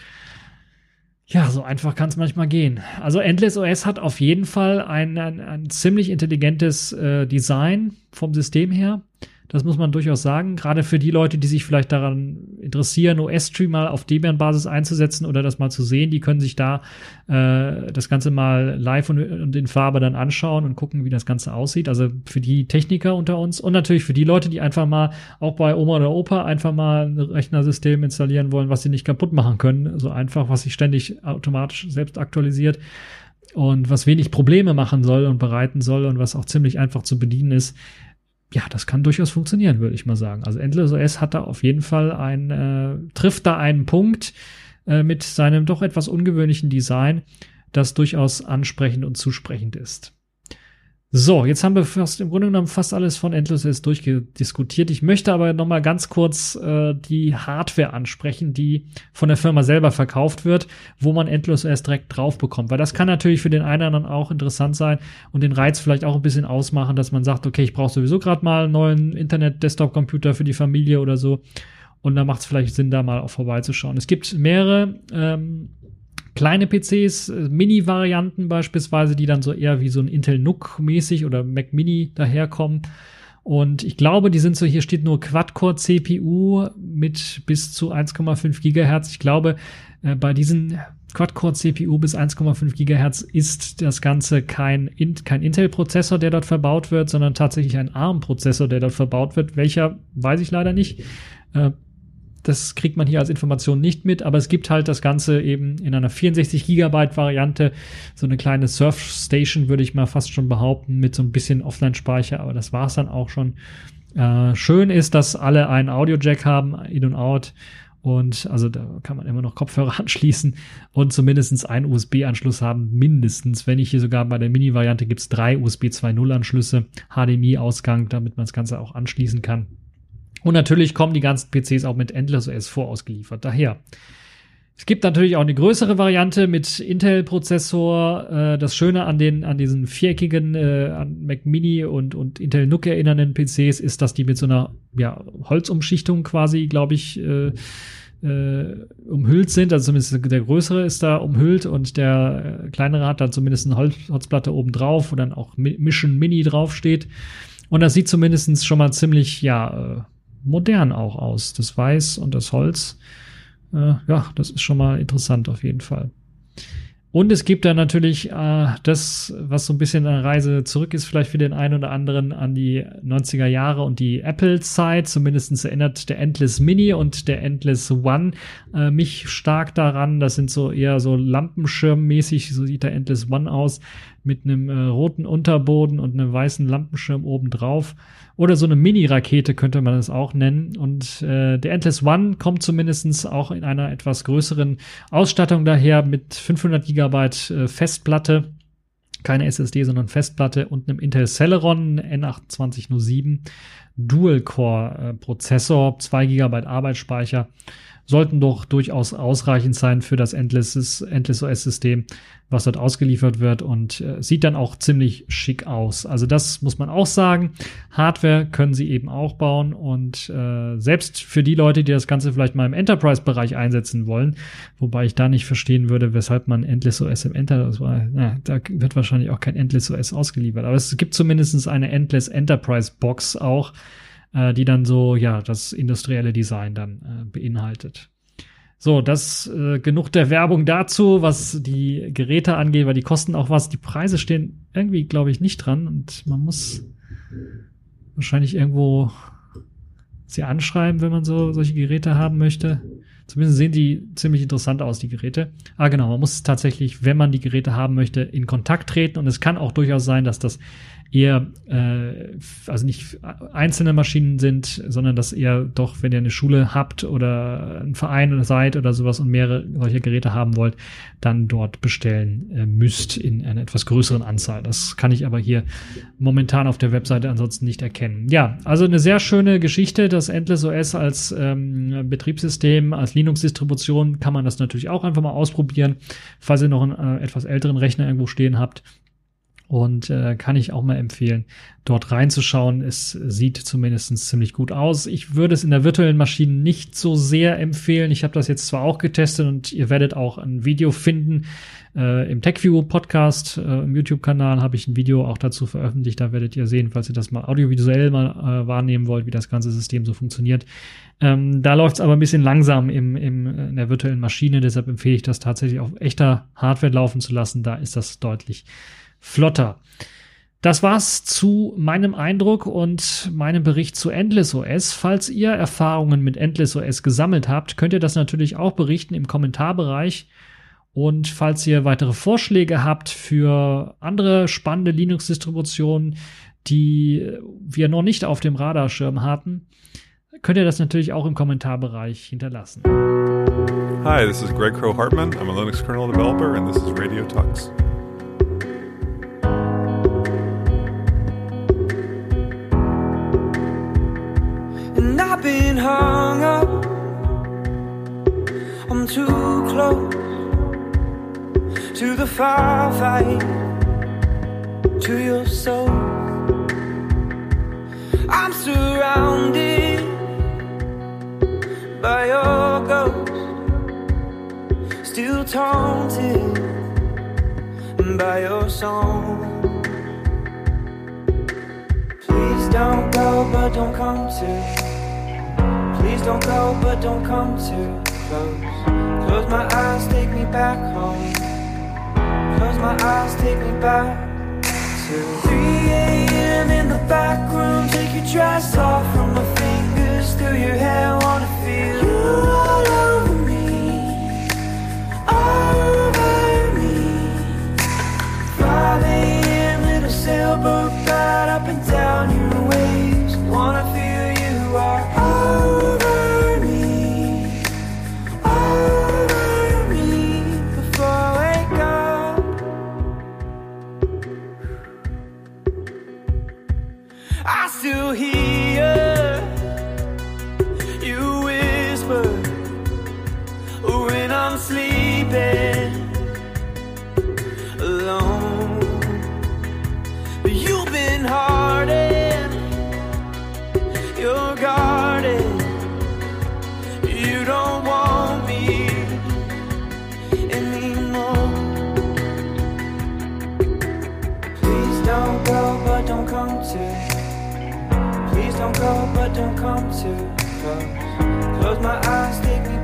Speaker 3: Ja, so einfach kann es manchmal gehen. Also Endless OS hat auf jeden Fall ein, ein, ein ziemlich intelligentes äh, Design vom System her. Das muss man durchaus sagen. Gerade für die Leute, die sich vielleicht daran interessieren, OS-Stream mal auf Debian-Basis einzusetzen oder das mal zu sehen, die können sich da äh, das Ganze mal live und, und in Farbe dann anschauen und gucken, wie das Ganze aussieht. Also für die Techniker unter uns und natürlich für die Leute, die einfach mal auch bei Oma oder Opa einfach mal ein Rechnersystem installieren wollen, was sie nicht kaputt machen können. So einfach, was sich ständig automatisch selbst aktualisiert und was wenig Probleme machen soll und bereiten soll und was auch ziemlich einfach zu bedienen ist ja, das kann durchaus funktionieren, würde ich mal sagen. Also Endless OS hat da auf jeden Fall ein, äh, trifft da einen Punkt äh, mit seinem doch etwas ungewöhnlichen Design, das durchaus ansprechend und zusprechend ist. So, jetzt haben wir fast im Grunde genommen fast alles von Endless OS durchgediskutiert. Ich möchte aber noch mal ganz kurz äh, die Hardware ansprechen, die von der Firma selber verkauft wird, wo man Endless OS direkt drauf bekommt, weil das kann natürlich für den einen oder anderen auch interessant sein und den Reiz vielleicht auch ein bisschen ausmachen, dass man sagt, okay, ich brauche sowieso gerade mal einen neuen Internet-Desktop-Computer für die Familie oder so und da macht es vielleicht Sinn, da mal auch vorbeizuschauen. Es gibt mehrere ähm, kleine PCs, äh, Mini-Varianten beispielsweise, die dann so eher wie so ein Intel NUC mäßig oder Mac Mini daherkommen. Und ich glaube, die sind so, hier steht nur Quad-Core CPU mit bis zu 1,5 Gigahertz. Ich glaube, äh, bei diesen Quad-Core CPU bis 1,5 Gigahertz ist das Ganze kein, kein Intel-Prozessor, der dort verbaut wird, sondern tatsächlich ein ARM-Prozessor, der dort verbaut wird. Welcher, weiß ich leider nicht. Äh, das kriegt man hier als Information nicht mit, aber es gibt halt das Ganze eben in einer 64 Gigabyte Variante, so eine kleine Surfstation würde ich mal fast schon behaupten, mit so ein bisschen Offline-Speicher, aber das war's dann auch schon. Äh, schön ist, dass alle einen Audio-Jack haben, in und out. Und also da kann man immer noch Kopfhörer anschließen und zumindestens einen USB-Anschluss haben, mindestens. Wenn nicht hier sogar bei der Mini-Variante gibt's drei USB 2.0 Anschlüsse, HDMI-Ausgang, damit man das Ganze auch anschließen kann. Und natürlich kommen die ganzen PCs auch mit Endless OS vorausgeliefert. Daher. Es gibt natürlich auch eine größere Variante mit Intel-Prozessor. Äh, das Schöne an den an diesen viereckigen äh, an Mac Mini und und Intel NUC erinnernden PCs ist, dass die mit so einer ja, Holzumschichtung quasi, glaube ich, äh, äh, umhüllt sind. Also zumindest der größere ist da umhüllt und der äh, kleinere hat dann zumindest eine Holz Holzplatte oben drauf, wo dann auch Mission Mini draufsteht. Und das sieht zumindest schon mal ziemlich, ja, modern auch aus. Das Weiß und das Holz. Äh, ja, das ist schon mal interessant auf jeden Fall. Und es gibt da natürlich äh, das, was so ein bisschen eine Reise zurück ist, vielleicht für den einen oder anderen an die 90er Jahre und die Apple-Zeit. Zumindest erinnert der Endless Mini und der Endless One äh, mich stark daran. Das sind so eher so Lampenschirmmäßig, so sieht der Endless One aus, mit einem äh, roten Unterboden und einem weißen Lampenschirm oben drauf. Oder so eine Mini-Rakete könnte man das auch nennen. Und äh, der Endless One kommt zumindestens auch in einer etwas größeren Ausstattung daher mit 500 Gigabyte äh, Festplatte. Keine SSD, sondern Festplatte und einem Intel Celeron N2807 Dual-Core-Prozessor, 2 GB Arbeitsspeicher sollten doch durchaus ausreichend sein für das Endless, Endless OS-System, was dort ausgeliefert wird und äh, sieht dann auch ziemlich schick aus. Also das muss man auch sagen. Hardware können sie eben auch bauen und äh, selbst für die Leute, die das Ganze vielleicht mal im Enterprise-Bereich einsetzen wollen, wobei ich da nicht verstehen würde, weshalb man Endless OS im Enterprise, na, da wird wahrscheinlich auch kein Endless OS ausgeliefert, aber es gibt zumindest eine Endless Enterprise Box auch, äh, die dann so, ja, das industrielle Design dann äh, beinhaltet. So, das äh, genug der Werbung dazu, was die Geräte angeht, weil die kosten auch was. Die Preise stehen irgendwie, glaube ich, nicht dran und man muss wahrscheinlich irgendwo sie anschreiben, wenn man so solche Geräte haben möchte. Zumindest sehen die ziemlich interessant aus, die Geräte. Ah, genau, man muss tatsächlich, wenn man die Geräte haben möchte, in Kontakt treten und es kann auch durchaus sein, dass das eher, äh, also nicht einzelne Maschinen sind, sondern dass ihr doch, wenn ihr eine Schule habt oder ein Verein seid oder sowas und mehrere solche Geräte haben wollt, dann dort bestellen äh, müsst in einer etwas größeren Anzahl. Das kann ich aber hier momentan auf der Webseite ansonsten nicht erkennen. Ja, also eine sehr schöne Geschichte. Das Endless OS als ähm, Betriebssystem, als Linux-Distribution kann man das natürlich auch einfach mal ausprobieren, falls ihr noch einen äh, etwas älteren Rechner irgendwo stehen habt und äh, kann ich auch mal empfehlen, dort reinzuschauen. Es sieht zumindest ziemlich gut aus. Ich würde es in der virtuellen Maschine nicht so sehr empfehlen. Ich habe das jetzt zwar auch getestet und ihr werdet auch ein Video finden. Äh, Im TechView Podcast, äh, im YouTube-Kanal habe ich ein Video auch dazu veröffentlicht. Da werdet ihr sehen, falls ihr das mal audiovisuell mal äh, wahrnehmen wollt, wie das ganze System so funktioniert. Ähm, da läuft es aber ein bisschen langsam im, im, in der virtuellen Maschine. Deshalb empfehle ich das tatsächlich auf echter Hardware laufen zu lassen. Da ist das deutlich flotter. Das war's zu meinem Eindruck und meinem Bericht zu Endless OS. Falls ihr Erfahrungen mit Endless OS gesammelt habt, könnt ihr das natürlich auch berichten im Kommentarbereich. Und falls ihr weitere Vorschläge habt für andere spannende Linux-Distributionen, die wir noch nicht auf dem Radarschirm hatten, könnt ihr das natürlich auch im Kommentarbereich hinterlassen.
Speaker 4: Hi, this is Greg Crow Hartman. I'm a Linux kernel developer and this is Radio Talks.
Speaker 5: I've been hung up. I'm too close to the firefight, to your soul. I'm surrounded by your ghost, still taunted by your song. Don't go, but don't come too. Please don't go, but don't come too close. Close my eyes, take me back home. Close my eyes, take me back to 3 a.m. in the back room. Take your dress off from my fingers through your hair. Wanna feel you all over me, over me. 5 a.m. little sailboat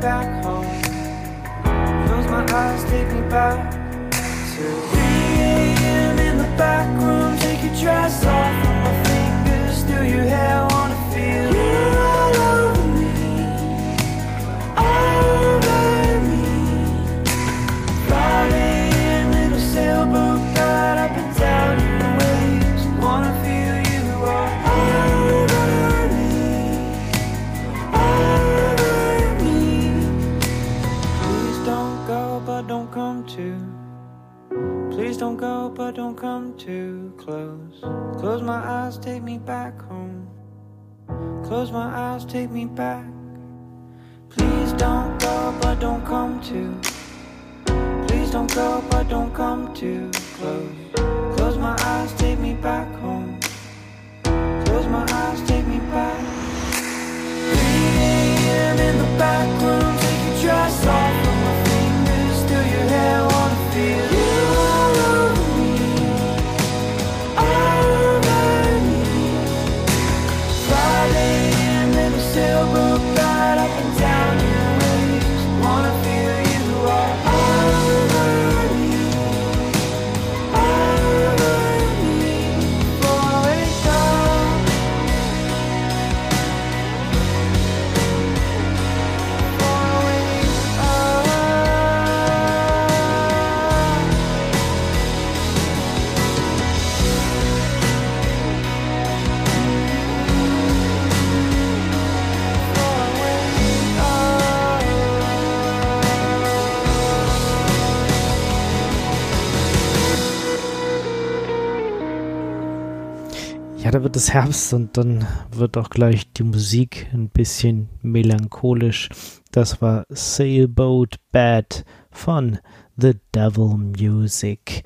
Speaker 5: back home. Close my eyes, take me back to 3 a.m. in the back room. Take your dress off Please don't go, but don't come too close. Close my eyes, take me back home. Close my eyes, take me back. Please don't go, but don't come too. Please don't go, but don't come too close. Close my eyes, take me back home. Close my eyes, take me back. 3 a.m. in the back room, take your dress off from my fingers through your hair. Wanna feel
Speaker 2: Ja, da wird es Herbst und dann wird auch gleich die Musik ein bisschen melancholisch. Das war Sailboat Bad von The Devil Music.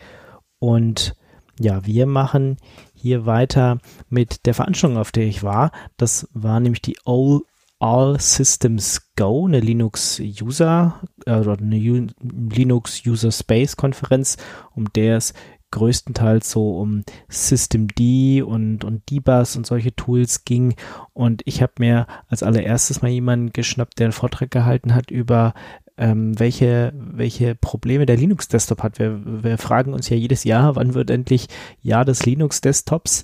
Speaker 2: Und Ja, wir machen hier weiter mit der Veranstaltung, auf der ich war. Das war nämlich die All, All Systems Go, eine Linux User äh, eine U Linux User Space Konferenz, um der es größtenteils so um Systemd und, und Dbus und solche Tools ging. Und ich habe mir als allererstes mal jemanden geschnappt, der einen Vortrag gehalten hat über ähm, welche, welche Probleme der Linux-Desktop hat. Wir, wir fragen uns ja jedes Jahr, wann wird endlich Jahr des Linux-Desktops?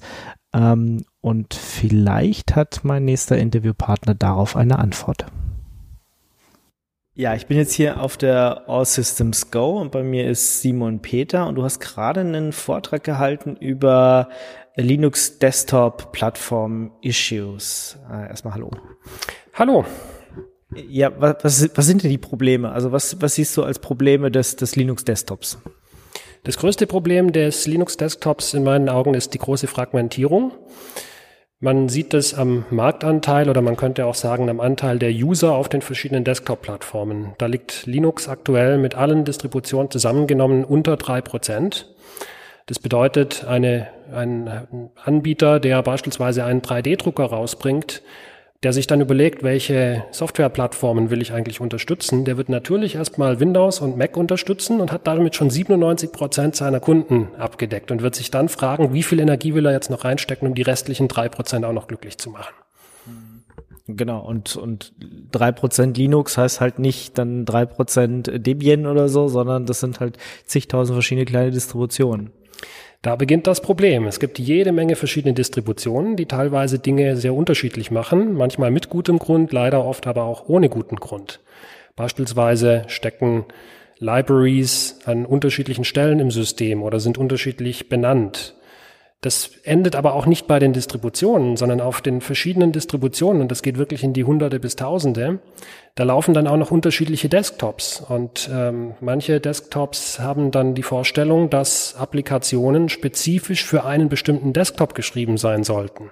Speaker 2: Ähm, und vielleicht hat mein nächster Interviewpartner darauf eine Antwort. Ja, ich bin jetzt hier auf der All Systems Go und bei mir ist Simon Peter und du hast gerade einen Vortrag gehalten über Linux Desktop Plattform Issues. Äh, erstmal hallo.
Speaker 6: Hallo.
Speaker 2: Ja, was, was sind denn die Probleme? Also was, was siehst du als Probleme des, des Linux Desktops?
Speaker 6: Das größte Problem des Linux Desktops in meinen Augen ist die große Fragmentierung. Man sieht das am Marktanteil oder man könnte auch sagen am Anteil der User auf den verschiedenen Desktop-Plattformen. Da liegt Linux aktuell mit allen Distributionen zusammengenommen unter drei Prozent. Das bedeutet, eine, ein Anbieter, der beispielsweise einen 3D-Drucker rausbringt, der sich dann überlegt, welche Softwareplattformen will ich eigentlich unterstützen, der wird natürlich erstmal Windows und Mac unterstützen und hat damit schon 97 Prozent seiner Kunden abgedeckt und wird sich dann fragen, wie viel Energie will er jetzt noch reinstecken, um die restlichen drei Prozent auch noch glücklich zu machen.
Speaker 2: Genau, und, und drei Prozent Linux heißt halt nicht dann drei Prozent Debian oder so, sondern das sind halt zigtausend verschiedene kleine Distributionen.
Speaker 6: Da beginnt das Problem. Es gibt jede Menge verschiedene Distributionen, die teilweise Dinge sehr unterschiedlich machen, manchmal mit gutem Grund, leider oft aber auch ohne guten Grund. Beispielsweise stecken Libraries an unterschiedlichen Stellen im System oder sind unterschiedlich benannt. Das endet aber auch nicht bei den Distributionen, sondern auf den verschiedenen Distributionen, und das geht wirklich in die Hunderte bis Tausende, da laufen dann auch noch unterschiedliche Desktops. Und ähm, manche Desktops haben dann die Vorstellung, dass Applikationen spezifisch für einen bestimmten Desktop geschrieben sein sollten.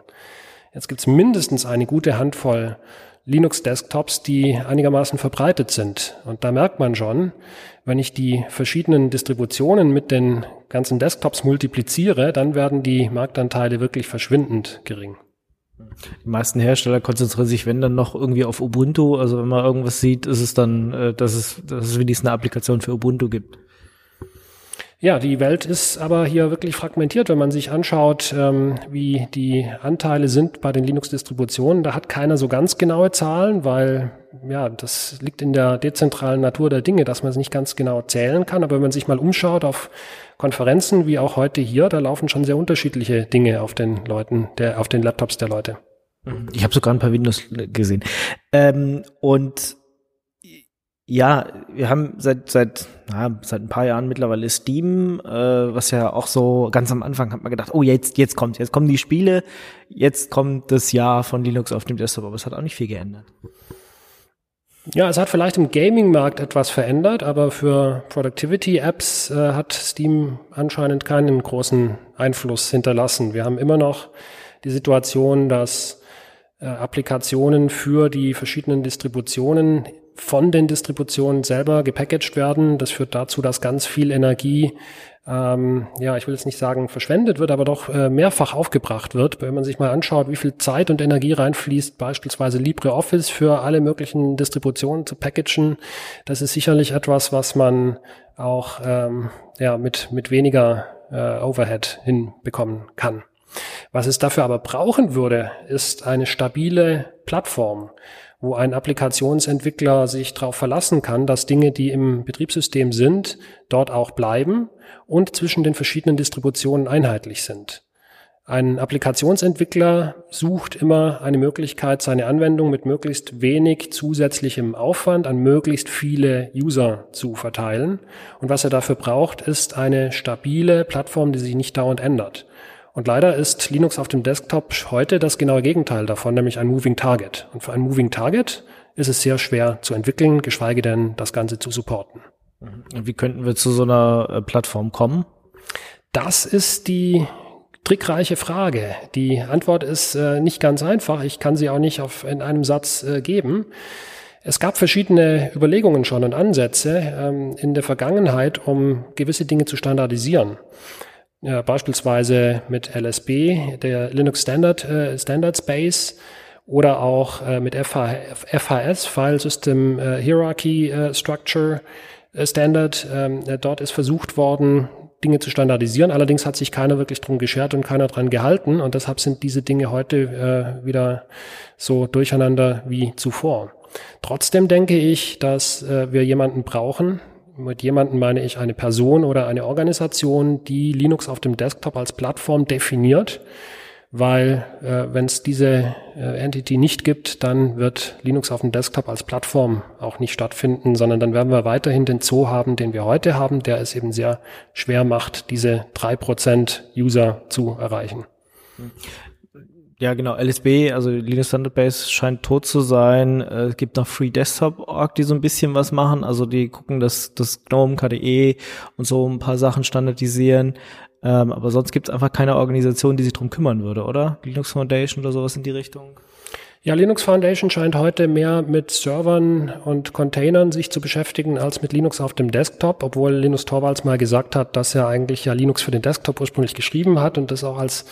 Speaker 6: Jetzt gibt es mindestens eine gute Handvoll Linux-Desktops, die einigermaßen verbreitet sind. Und da merkt man schon, wenn ich die verschiedenen Distributionen mit den ganzen Desktops multipliziere, dann werden die Marktanteile wirklich verschwindend gering.
Speaker 2: Die meisten Hersteller konzentrieren sich, wenn dann noch irgendwie auf Ubuntu. Also wenn man irgendwas sieht, ist es dann, äh, dass es, dass es wenigstens eine Applikation für Ubuntu gibt.
Speaker 6: Ja, die Welt ist aber hier wirklich fragmentiert, wenn man sich anschaut, ähm, wie die Anteile sind bei den Linux-Distributionen. Da hat keiner so ganz genaue Zahlen, weil ja, das liegt in der dezentralen Natur der Dinge, dass man es nicht ganz genau zählen kann. Aber wenn man sich mal umschaut auf Konferenzen wie auch heute hier, da laufen schon sehr unterschiedliche Dinge auf den Leuten, der, auf den Laptops der Leute.
Speaker 2: Ich habe sogar ein paar Windows gesehen. Ähm, und ja, wir haben seit seit na, seit ein paar Jahren mittlerweile Steam, äh, was ja auch so ganz am Anfang hat man gedacht, oh jetzt jetzt kommt, jetzt kommen die Spiele, jetzt kommt das Jahr von Linux auf dem Desktop, aber es hat auch nicht viel geändert.
Speaker 6: Ja, es hat vielleicht im Gaming-Markt etwas verändert, aber für Productivity-Apps äh, hat Steam anscheinend keinen großen Einfluss hinterlassen. Wir haben immer noch die Situation, dass äh, Applikationen für die verschiedenen Distributionen von den Distributionen selber gepackaged werden. Das führt dazu, dass ganz viel Energie, ähm, ja, ich will jetzt nicht sagen verschwendet wird, aber doch äh, mehrfach aufgebracht wird. Wenn man sich mal anschaut, wie viel Zeit und Energie reinfließt, beispielsweise LibreOffice für alle möglichen Distributionen zu packagen, das ist sicherlich etwas, was man auch ähm, ja, mit, mit weniger äh, Overhead hinbekommen kann. Was es dafür aber brauchen würde, ist eine stabile Plattform wo ein Applikationsentwickler sich darauf verlassen kann, dass Dinge, die im Betriebssystem sind, dort auch bleiben und zwischen den verschiedenen Distributionen einheitlich sind. Ein Applikationsentwickler sucht immer eine Möglichkeit, seine Anwendung mit möglichst wenig zusätzlichem Aufwand an möglichst viele User zu verteilen. Und was er dafür braucht, ist eine stabile Plattform, die sich nicht dauernd ändert. Und leider ist Linux auf dem Desktop heute das genaue Gegenteil davon, nämlich ein Moving Target. Und für ein Moving Target ist es sehr schwer zu entwickeln, geschweige denn das Ganze zu supporten.
Speaker 2: Und wie könnten wir zu so einer äh, Plattform kommen?
Speaker 6: Das ist die trickreiche Frage. Die Antwort ist äh, nicht ganz einfach. Ich kann sie auch nicht auf, in einem Satz äh, geben. Es gab verschiedene Überlegungen schon und Ansätze ähm, in der Vergangenheit, um gewisse Dinge zu standardisieren. Ja, beispielsweise mit LSB, der Linux Standard, äh, Standard Space oder auch äh, mit FH, FHS, File System äh, Hierarchy äh, Structure äh, Standard. Ähm, äh, dort ist versucht worden, Dinge zu standardisieren. Allerdings hat sich keiner wirklich drum geschert und keiner dran gehalten. Und deshalb sind diese Dinge heute wieder so durcheinander wie zuvor. Trotzdem denke ich, dass wir jemanden brauchen. Mit jemanden meine ich eine Person oder eine Organisation, die Linux auf dem Desktop als Plattform definiert weil äh, wenn es diese äh, Entity nicht gibt, dann wird Linux auf dem Desktop als Plattform auch nicht stattfinden, sondern dann werden wir weiterhin den Zoo haben, den wir heute haben, der es eben sehr schwer macht, diese drei Prozent User zu erreichen.
Speaker 2: Ja, genau. LSB, also Linux Standard Base, scheint tot zu sein. Äh, es gibt noch Free Desktop Org, die so ein bisschen was machen. Also die gucken, dass das GNOME, KDE und so ein paar Sachen standardisieren. Ähm, aber sonst gibt es einfach keine Organisation, die sich drum kümmern würde, oder? Linux Foundation oder sowas in die Richtung?
Speaker 6: Ja, Linux Foundation scheint heute mehr mit Servern und Containern sich zu beschäftigen als mit Linux auf dem Desktop, obwohl Linus Torvalds mal gesagt hat, dass er eigentlich ja Linux für den Desktop ursprünglich geschrieben hat und das auch als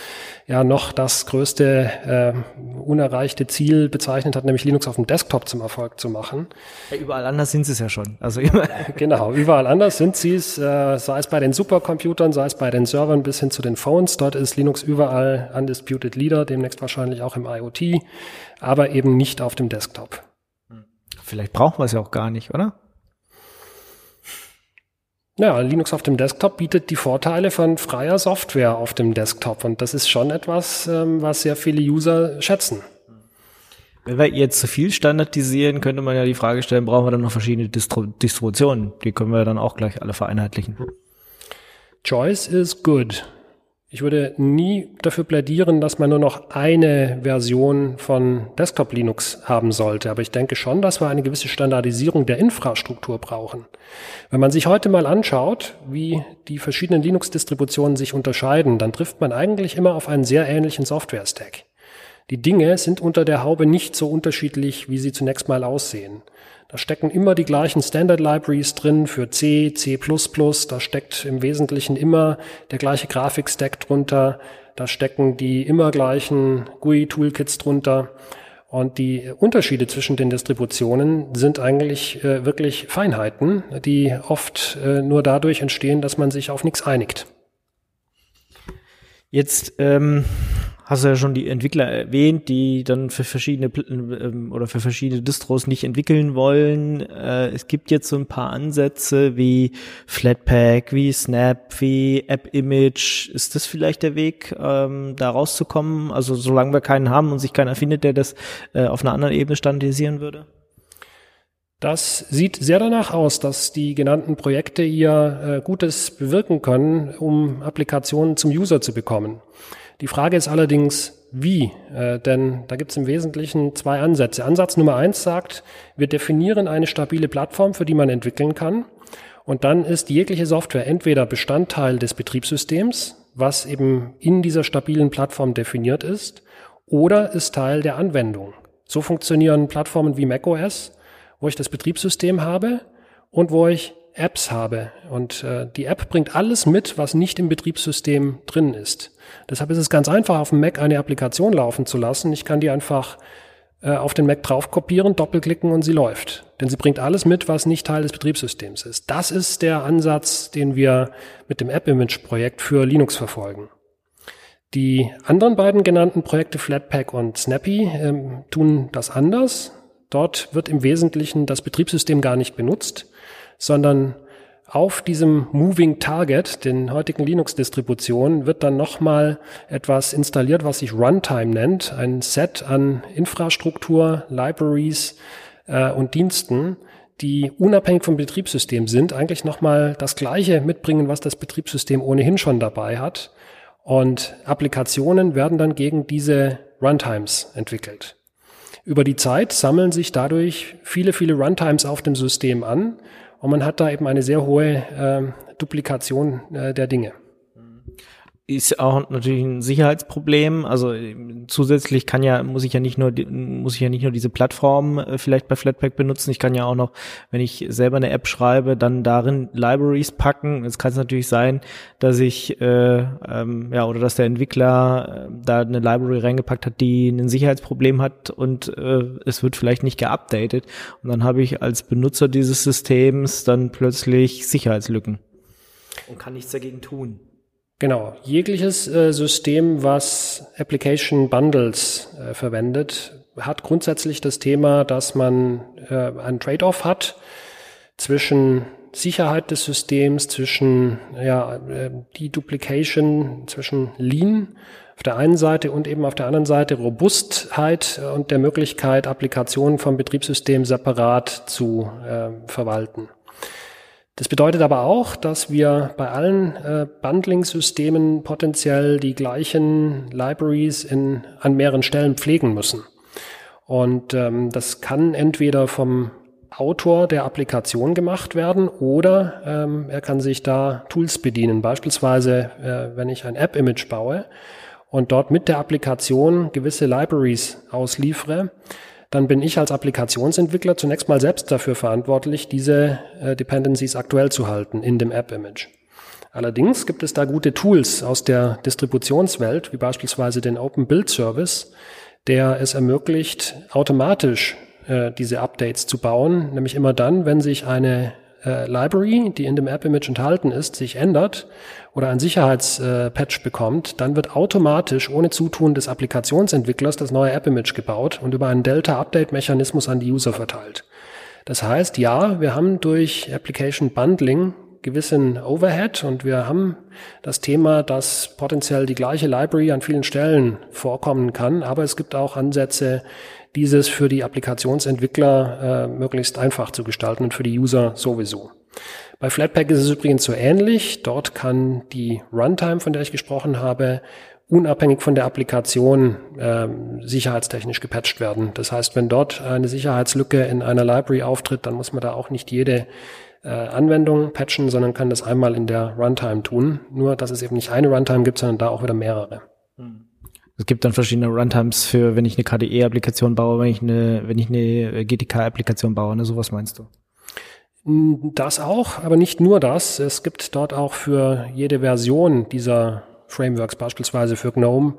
Speaker 6: ja noch das größte äh, unerreichte Ziel bezeichnet hat, nämlich Linux auf dem Desktop zum Erfolg zu machen.
Speaker 2: Ja, überall anders sind sie es ja schon. Also immer.
Speaker 6: genau, überall anders sind sie es, äh, sei es bei den Supercomputern, sei es bei den Servern bis hin zu den Phones. Dort ist Linux überall undisputed leader, demnächst wahrscheinlich auch im IoT, aber eben nicht auf dem Desktop.
Speaker 2: Vielleicht brauchen wir es ja auch gar nicht, oder?
Speaker 6: Ja, Linux auf dem Desktop bietet die Vorteile von freier Software auf dem Desktop und das ist schon etwas, ähm, was sehr viele User schätzen.
Speaker 2: Wenn wir jetzt zu viel standardisieren, könnte man ja die Frage stellen, brauchen wir dann noch verschiedene Distro Distributionen? Die können wir dann auch gleich alle vereinheitlichen.
Speaker 6: Choice is good. Ich würde nie dafür plädieren, dass man nur noch eine Version von Desktop Linux haben sollte. Aber ich denke schon, dass wir eine gewisse Standardisierung der Infrastruktur brauchen. Wenn man sich heute mal anschaut, wie die verschiedenen Linux-Distributionen sich unterscheiden, dann trifft man eigentlich immer auf einen sehr ähnlichen Software-Stack. Die Dinge sind unter der Haube nicht so unterschiedlich, wie sie zunächst mal aussehen. Da stecken immer die gleichen Standard Libraries drin für C, C++. Da steckt im Wesentlichen immer der gleiche Grafikstack drunter. Da stecken die immer gleichen GUI Toolkits drunter. Und die Unterschiede zwischen den Distributionen sind eigentlich äh, wirklich Feinheiten, die oft äh, nur dadurch entstehen, dass man sich auf nichts einigt.
Speaker 2: Jetzt ähm, hast du ja schon die Entwickler erwähnt, die dann für verschiedene ähm, oder für verschiedene Distros nicht entwickeln wollen. Äh, es gibt jetzt so ein paar Ansätze wie Flatpak, wie Snap, wie AppImage. Ist das vielleicht der Weg, ähm, da rauszukommen? Also solange wir keinen haben und sich keiner findet, der das äh, auf einer anderen Ebene standardisieren würde?
Speaker 6: Das sieht sehr danach aus, dass die genannten Projekte hier äh, Gutes bewirken können, um Applikationen zum User zu bekommen. Die Frage ist allerdings, wie? Äh, denn da gibt es im Wesentlichen zwei Ansätze. Ansatz Nummer eins sagt, wir definieren eine stabile Plattform, für die man entwickeln kann. Und dann ist jegliche Software entweder Bestandteil des Betriebssystems, was eben in dieser stabilen Plattform definiert ist, oder ist Teil der Anwendung. So funktionieren Plattformen wie macOS, wo ich das Betriebssystem habe und wo ich Apps habe. Und äh, die App bringt alles mit, was nicht im Betriebssystem drin ist. Deshalb ist es ganz einfach, auf dem Mac eine Applikation laufen zu lassen. Ich kann die einfach äh, auf den Mac drauf kopieren, doppelklicken und sie läuft. Denn sie bringt alles mit, was nicht Teil des Betriebssystems ist. Das ist der Ansatz, den wir mit dem App-Image-Projekt für Linux verfolgen. Die anderen beiden genannten Projekte Flatpak und Snappy ähm, tun das anders. Dort wird im Wesentlichen das Betriebssystem gar nicht benutzt sondern auf diesem Moving Target, den heutigen Linux-Distributionen, wird dann nochmal etwas installiert, was sich Runtime nennt, ein Set an Infrastruktur, Libraries äh, und Diensten, die unabhängig vom Betriebssystem sind, eigentlich nochmal das Gleiche mitbringen, was das Betriebssystem ohnehin schon dabei hat. Und Applikationen werden dann gegen diese Runtimes entwickelt. Über die Zeit sammeln sich dadurch viele, viele Runtimes auf dem System an und man hat da eben eine sehr hohe äh, Duplikation äh, der Dinge.
Speaker 2: Ist auch natürlich ein Sicherheitsproblem. Also zusätzlich kann ja muss ich ja nicht nur muss ich ja nicht nur diese Plattform äh, vielleicht bei Flatpak benutzen. Ich kann ja auch noch, wenn ich selber eine App schreibe, dann darin Libraries packen. Jetzt kann es natürlich sein, dass ich äh, ähm, ja oder dass der Entwickler äh, da eine Library reingepackt hat, die ein Sicherheitsproblem hat und äh, es wird vielleicht nicht geupdatet. Und dann habe ich als Benutzer dieses Systems dann plötzlich Sicherheitslücken und kann nichts dagegen tun.
Speaker 6: Genau, jegliches äh, System, was Application Bundles äh, verwendet, hat grundsätzlich das Thema, dass man äh, einen Trade-off hat zwischen Sicherheit des Systems, zwischen ja, äh, Deduplication, zwischen Lean auf der einen Seite und eben auf der anderen Seite Robustheit äh, und der Möglichkeit, Applikationen vom Betriebssystem separat zu äh, verwalten. Das bedeutet aber auch, dass wir bei allen äh, Bundling-Systemen potenziell die gleichen Libraries in, an mehreren Stellen pflegen müssen. Und ähm, das kann entweder vom Autor der Applikation gemacht werden oder ähm, er kann sich da Tools bedienen. Beispielsweise, äh, wenn ich ein App-Image baue und dort mit der Applikation gewisse Libraries ausliefere, dann bin ich als Applikationsentwickler zunächst mal selbst dafür verantwortlich, diese äh, Dependencies aktuell zu halten in dem App-Image. Allerdings gibt es da gute Tools aus der Distributionswelt, wie beispielsweise den Open Build Service, der es ermöglicht, automatisch äh, diese Updates zu bauen, nämlich immer dann, wenn sich eine äh, Library, die in dem App-Image enthalten ist, sich ändert oder ein Sicherheitspatch bekommt, dann wird automatisch ohne Zutun des Applikationsentwicklers das neue App-Image gebaut und über einen Delta-Update-Mechanismus an die User verteilt. Das heißt, ja, wir haben durch Application Bundling gewissen Overhead und wir haben das Thema, dass potenziell die gleiche Library an vielen Stellen vorkommen kann, aber es gibt auch Ansätze, dieses für die Applikationsentwickler äh, möglichst einfach zu gestalten und für die User sowieso. Bei Flatpak ist es übrigens so ähnlich. Dort kann die Runtime, von der ich gesprochen habe, unabhängig von der Applikation ähm, sicherheitstechnisch gepatcht werden. Das heißt, wenn dort eine Sicherheitslücke in einer Library auftritt, dann muss man da auch nicht jede äh, Anwendung patchen, sondern kann das einmal in der Runtime tun. Nur, dass es eben nicht eine Runtime gibt, sondern da auch wieder mehrere.
Speaker 2: Es gibt dann verschiedene Runtimes für, wenn ich eine KDE-Applikation baue, wenn ich eine, wenn ich eine GTK-Applikation baue, ne, sowas meinst du?
Speaker 6: Das auch, aber nicht nur das. Es gibt dort auch für jede Version dieser Frameworks, beispielsweise für GNOME,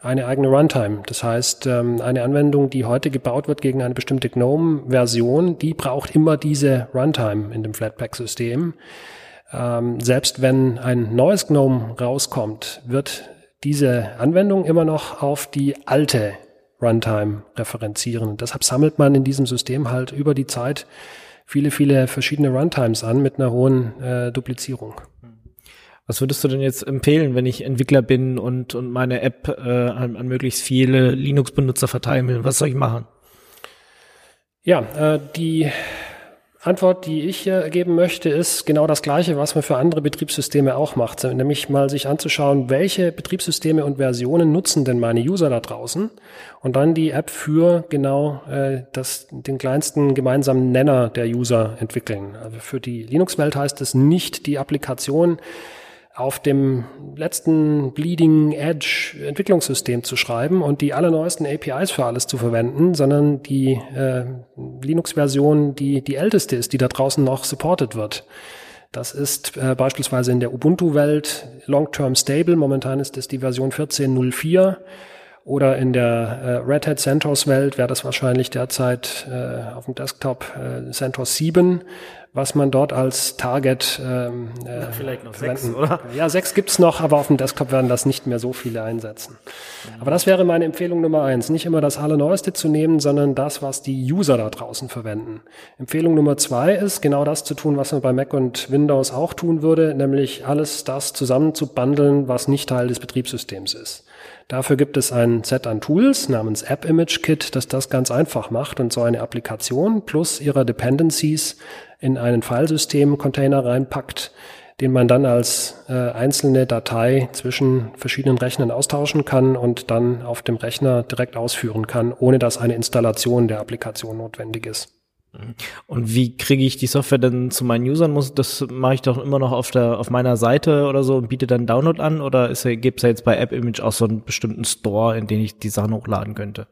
Speaker 6: eine eigene Runtime. Das heißt, ähm, eine Anwendung, die heute gebaut wird gegen eine bestimmte GNOME-Version, die braucht immer diese Runtime in dem Flatpak-System. Ähm, selbst wenn ein neues GNOME rauskommt, wird diese Anwendung immer noch auf die alte Runtime referenzieren. Deshalb sammelt man in diesem System halt über die Zeit viele, viele verschiedene Runtimes an mit einer hohen äh, Duplizierung.
Speaker 2: Was würdest du denn jetzt empfehlen, wenn ich Entwickler bin und, und meine App äh, an, an möglichst viele Linux-Benutzer verteilen will? Was soll ich machen?
Speaker 6: Ja, äh, die Antwort, die ich äh, geben möchte, ist genau das Gleiche, was man für andere Betriebssysteme auch macht, nämlich mal sich anzuschauen, welche Betriebssysteme und Versionen nutzen denn meine User da draußen und dann die App für genau äh, das, den kleinsten gemeinsamen Nenner der User entwickeln. Also für die Linux-Welt heißt es nicht die Applikation auf dem letzten Bleeding Edge Entwicklungssystem zu schreiben und die allerneuesten APIs für alles zu verwenden, sondern die äh, Linux-Version, die die älteste ist, die da draußen noch supported wird. Das ist äh, beispielsweise in der Ubuntu-Welt Long-Term Stable. Momentan ist es die Version 14.04. Oder in der äh, Red Hat CentOS-Welt wäre das wahrscheinlich derzeit äh, auf dem Desktop äh, CentOS 7 was man dort als Target ähm, äh,
Speaker 2: Vielleicht noch
Speaker 6: verwenden.
Speaker 2: sechs, oder?
Speaker 6: Ja, sechs gibt's noch, aber auf dem Desktop werden das nicht mehr so viele einsetzen. Aber das wäre meine Empfehlung Nummer eins. Nicht immer das Allerneueste zu nehmen, sondern das, was die User da draußen verwenden. Empfehlung Nummer zwei ist, genau das zu tun, was man bei Mac und Windows auch tun würde, nämlich alles das zusammen zu bundeln, was nicht Teil des Betriebssystems ist. Dafür gibt es ein Set an Tools namens App Image Kit, das das ganz einfach macht und so eine Applikation plus ihrer Dependencies in einen Filesystem-Container reinpackt, den man dann als äh, einzelne Datei zwischen verschiedenen Rechnern austauschen kann und dann auf dem Rechner direkt ausführen kann, ohne dass eine Installation der Applikation notwendig ist.
Speaker 2: Und wie kriege ich die Software denn zu meinen Usern? Muss das mache ich doch immer noch auf der auf meiner Seite oder so und biete dann Download an oder gibt es ja jetzt bei App Image auch so einen bestimmten Store, in den ich die Sachen hochladen könnte?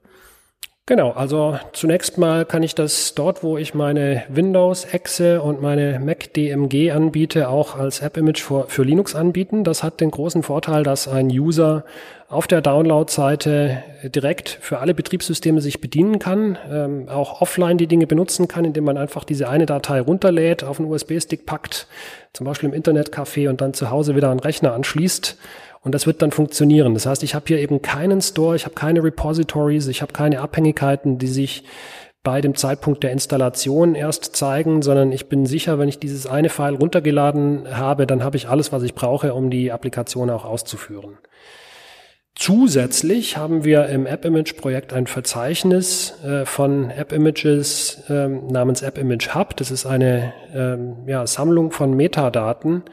Speaker 6: Genau, also zunächst mal kann ich das dort, wo ich meine Windows-Exe und meine Mac DMG anbiete, auch als App-Image für, für, Linux anbieten. Das hat den großen Vorteil, dass ein User auf der Download-Seite direkt für alle Betriebssysteme sich bedienen kann, ähm, auch offline die Dinge benutzen kann, indem man einfach diese eine Datei runterlädt, auf einen USB-Stick packt, zum Beispiel im Internetcafé und dann zu Hause wieder einen Rechner anschließt und das wird dann funktionieren. Das heißt, ich habe hier eben keinen Store, ich habe keine Repositories, ich habe keine Abhängigkeiten, die sich bei dem Zeitpunkt der Installation erst zeigen, sondern ich bin sicher, wenn ich dieses eine File runtergeladen habe, dann habe ich alles, was ich brauche, um die Applikation auch auszuführen. Zusätzlich haben wir im App-Image-Projekt ein Verzeichnis äh, von App-Images äh, namens App-Image Hub. Das ist eine äh, ja, Sammlung von Metadaten,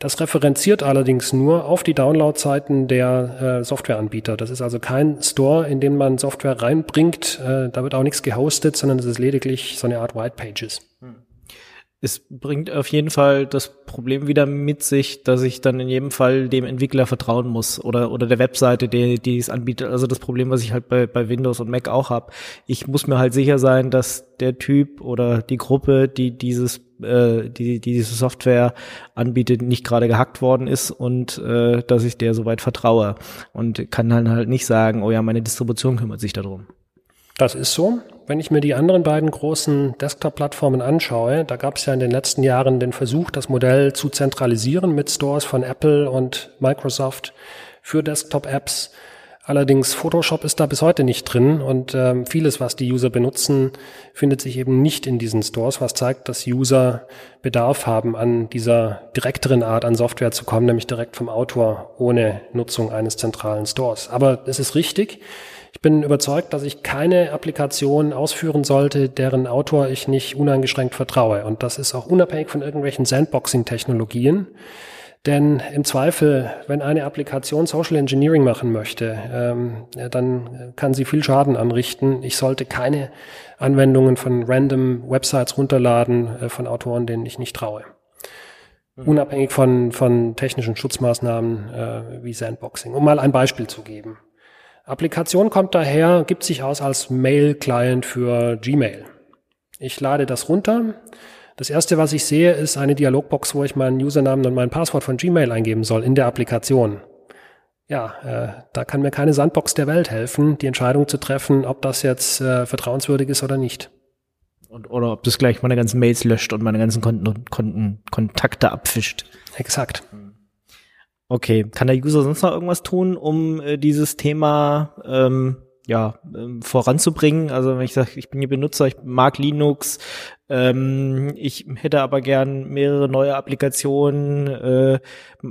Speaker 6: das referenziert allerdings nur auf die Downloadzeiten der äh, Softwareanbieter. Das ist also kein Store, in den man Software reinbringt. Äh, da wird auch nichts gehostet, sondern es ist lediglich so eine Art White Pages. Hm
Speaker 2: es bringt auf jeden Fall das Problem wieder mit sich, dass ich dann in jedem Fall dem Entwickler vertrauen muss oder oder der Webseite, die, die es anbietet. Also das Problem, was ich halt bei, bei Windows und Mac auch habe. Ich muss mir halt sicher sein, dass der Typ oder die Gruppe, die dieses äh, die, die diese Software anbietet, nicht gerade gehackt worden ist und äh, dass ich der soweit vertraue und kann dann halt nicht sagen, oh ja, meine Distribution kümmert sich darum.
Speaker 6: Das ist so. Wenn ich mir die anderen beiden großen Desktop-Plattformen anschaue, da gab es ja in den letzten Jahren den Versuch, das Modell zu zentralisieren mit Stores von Apple und Microsoft für Desktop-Apps. Allerdings Photoshop ist da bis heute nicht drin und ähm, vieles, was die User benutzen, findet sich eben nicht in diesen Stores, was zeigt, dass User Bedarf haben, an dieser direkteren Art an Software zu kommen, nämlich direkt vom Autor ohne Nutzung eines zentralen Stores. Aber es ist richtig, ich bin überzeugt, dass ich keine Applikation ausführen sollte, deren Autor ich nicht uneingeschränkt vertraue. Und das ist auch unabhängig von irgendwelchen Sandboxing-Technologien. Denn im Zweifel, wenn eine Applikation Social Engineering machen möchte, ähm, dann kann sie viel Schaden anrichten. Ich sollte keine Anwendungen von random Websites runterladen äh, von Autoren, denen ich nicht traue. Mhm. Unabhängig von, von technischen Schutzmaßnahmen äh, wie Sandboxing. Um mal ein Beispiel zu geben. Applikation kommt daher, gibt sich aus als Mail-Client für Gmail. Ich lade das runter. Das erste, was ich sehe, ist eine Dialogbox, wo ich meinen Usernamen und mein Passwort von Gmail eingeben soll in der Applikation. Ja, äh, da kann mir keine Sandbox der Welt helfen, die Entscheidung zu treffen, ob das jetzt äh, vertrauenswürdig ist oder nicht.
Speaker 2: Und, oder ob das gleich meine ganzen Mails löscht und meine ganzen Konten, Konten, Kontakte abfischt.
Speaker 6: Exakt.
Speaker 2: Okay, kann der User sonst noch irgendwas tun, um äh, dieses Thema ähm, ja ähm, voranzubringen? Also wenn ich sage, ich bin hier Benutzer, ich mag Linux, ähm, ich hätte aber gern mehrere neue Applikationen, äh,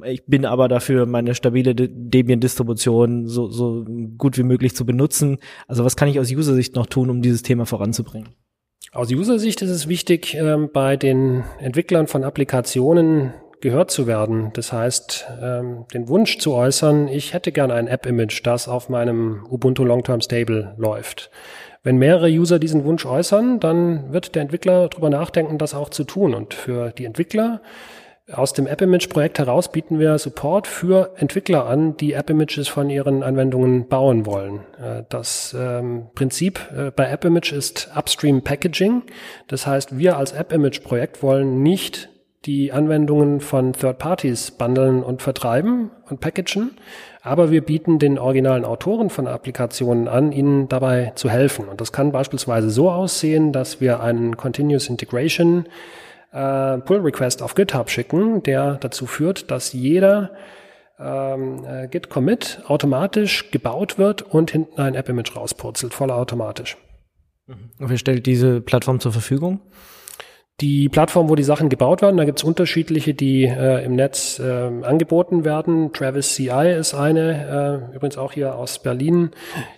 Speaker 2: ich bin aber dafür meine stabile Debian-Distribution so, so gut wie möglich zu benutzen. Also was kann ich aus User-Sicht noch tun, um dieses Thema voranzubringen?
Speaker 6: Aus User-Sicht ist es wichtig, ähm, bei den Entwicklern von Applikationen gehört zu werden. Das heißt, ähm, den Wunsch zu äußern, ich hätte gerne ein App-Image, das auf meinem Ubuntu Long-Term Stable läuft. Wenn mehrere User diesen Wunsch äußern, dann wird der Entwickler darüber nachdenken, das auch zu tun. Und für die Entwickler aus dem App-Image-Projekt heraus bieten wir Support für Entwickler an, die App-Images von ihren Anwendungen bauen wollen. Äh, das ähm, Prinzip äh, bei App-Image ist Upstream Packaging. Das heißt, wir als App-Image-Projekt wollen nicht die Anwendungen von Third Parties bundeln und vertreiben und packagen, aber wir bieten den originalen Autoren von Applikationen an, ihnen dabei zu helfen. Und das kann beispielsweise so aussehen, dass wir einen Continuous Integration äh, Pull Request auf GitHub schicken, der dazu führt, dass jeder ähm, äh, Git Commit automatisch gebaut wird und hinten ein App Image rauspurzelt, vollautomatisch.
Speaker 2: Und wer stellt diese Plattform zur Verfügung?
Speaker 6: Die Plattform, wo die Sachen gebaut werden. Da gibt es unterschiedliche, die äh, im Netz äh, angeboten werden. Travis CI ist eine, äh, übrigens auch hier aus Berlin,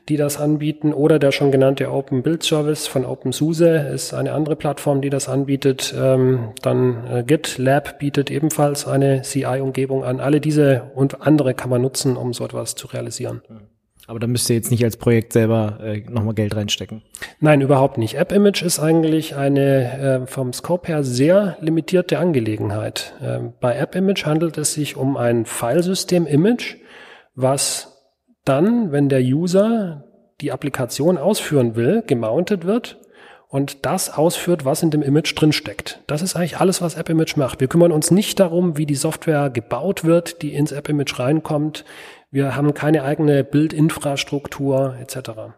Speaker 6: die das anbieten. Oder der schon genannte Open Build Service von OpenSUSE ist eine andere Plattform, die das anbietet. Ähm, dann äh, GitLab bietet ebenfalls eine CI-Umgebung an. Alle diese und andere kann man nutzen, um so etwas zu realisieren.
Speaker 2: Aber da müsst ihr jetzt nicht als Projekt selber äh, nochmal Geld reinstecken.
Speaker 6: Nein, überhaupt nicht. App Image ist eigentlich eine äh, vom Scope her sehr limitierte Angelegenheit. Ähm, bei App Image handelt es sich um ein Filesystem Image, was dann, wenn der User die Applikation ausführen will, gemountet wird und das ausführt, was in dem Image drin steckt. Das ist eigentlich alles, was App Image macht. Wir kümmern uns nicht darum, wie die Software gebaut wird, die ins App Image reinkommt. Wir haben keine eigene Bildinfrastruktur etc.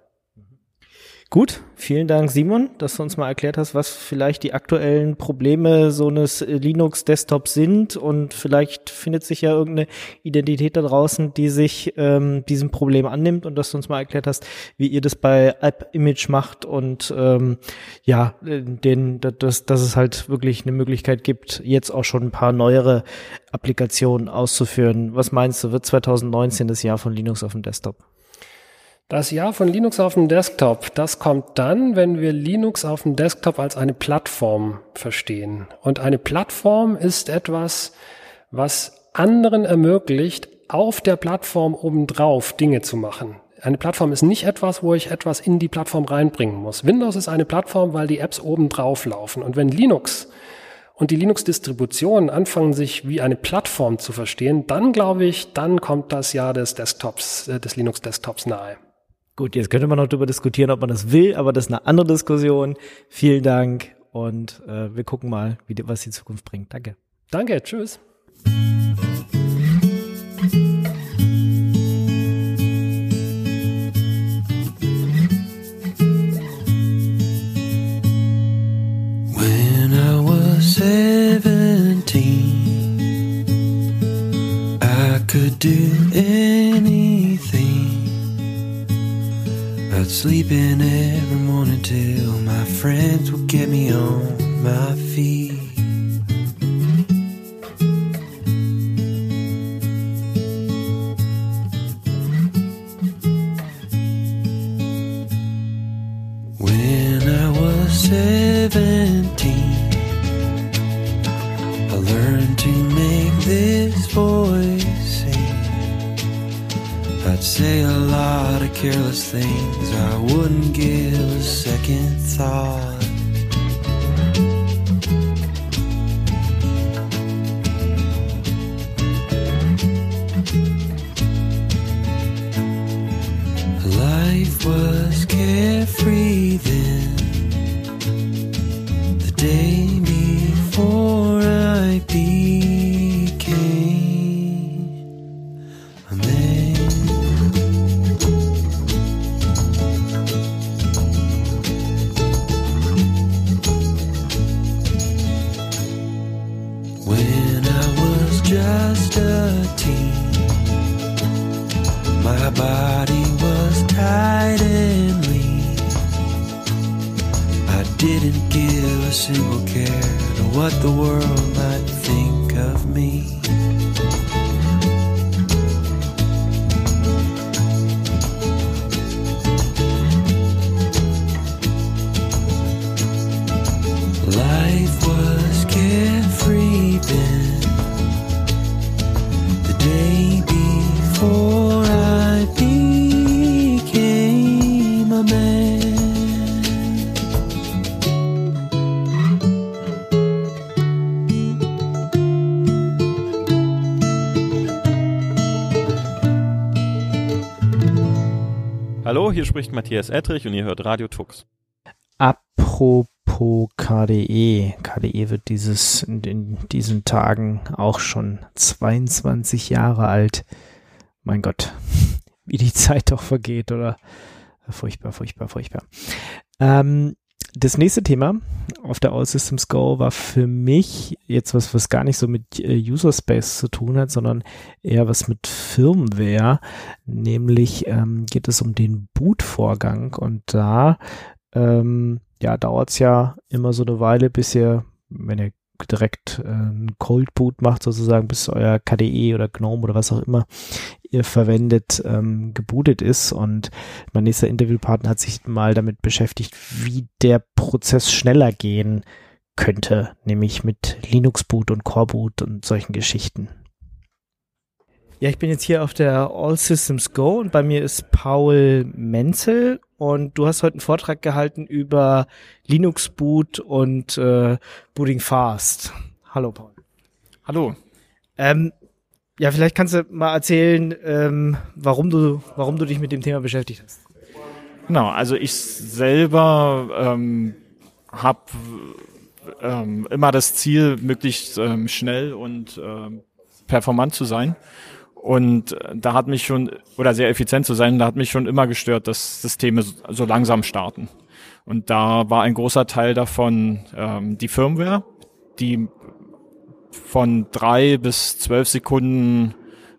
Speaker 2: Gut, vielen Dank, Simon, dass du uns mal erklärt hast, was vielleicht die aktuellen Probleme so eines Linux-Desktops sind und vielleicht findet sich ja irgendeine Identität da draußen, die sich ähm, diesem Problem annimmt und dass du uns mal erklärt hast, wie ihr das bei App-Image macht und ähm, ja, den, dass, dass es halt wirklich eine Möglichkeit gibt, jetzt auch schon ein paar neuere Applikationen auszuführen. Was meinst du, wird 2019 das Jahr von Linux auf dem Desktop?
Speaker 6: Das Jahr von Linux auf dem Desktop, das kommt dann, wenn wir Linux auf dem Desktop als eine Plattform verstehen. Und eine Plattform ist etwas, was anderen ermöglicht, auf der Plattform obendrauf Dinge zu machen. Eine Plattform ist nicht etwas, wo ich etwas in die Plattform reinbringen muss. Windows ist eine Plattform, weil die Apps obendrauf laufen. Und wenn Linux und die Linux-Distributionen anfangen, sich wie eine Plattform zu verstehen, dann glaube ich, dann kommt das Jahr des Desktops, äh, des Linux-Desktops nahe.
Speaker 2: Gut, jetzt könnte man noch darüber diskutieren, ob man das will, aber das ist eine andere Diskussion. Vielen Dank und äh, wir gucken mal, wie, was die Zukunft bringt. Danke.
Speaker 6: Danke, tschüss.
Speaker 5: When I was 17, I could do anything. I'd sleep in every morning till my friends would get me on my feet. When I was 17, I learned to make this voice sing. I'd say a careless things I wouldn't give a second thought. Life was carefree then. The day before I became
Speaker 7: spricht Matthias Ettrich und ihr hört Radio Tux.
Speaker 2: Apropos KDE. KDE wird dieses in, diesen Tagen auch schon 22 Jahre alt. Mein Gott, wie die Zeit doch vergeht, oder? Furchtbar, furchtbar, furchtbar. Ähm, das nächste Thema auf der All Systems Go war für mich jetzt was, was gar nicht so mit äh, User Space zu tun hat, sondern eher was mit Firmware. Nämlich ähm, geht es um den Bootvorgang und da ähm, ja, dauert es ja immer so eine Weile, bis ihr, wenn ihr direkt äh, Cold Boot macht, sozusagen, bis euer KDE oder GNOME oder was auch immer ihr verwendet, ähm, gebootet ist. Und mein nächster Interviewpartner hat sich mal damit beschäftigt, wie der Prozess schneller gehen könnte, nämlich mit Linux Boot und Core Boot und solchen Geschichten. Ja, ich bin jetzt hier auf der All Systems Go und bei mir ist Paul Menzel und du hast heute einen Vortrag gehalten über Linux Boot und äh, Booting Fast. Hallo Paul.
Speaker 8: Hallo.
Speaker 2: Ähm, ja, vielleicht kannst du mal erzählen, ähm, warum du, warum du dich mit dem Thema beschäftigt hast.
Speaker 8: Genau, also ich selber ähm, habe ähm, immer das Ziel, möglichst ähm, schnell und ähm, performant zu sein. Und äh, da hat mich schon, oder sehr effizient zu sein, da hat mich schon immer gestört, dass Systeme so, langsam starten. Und da war ein großer Teil davon ähm, die Firmware, die von drei bis zwölf Sekunden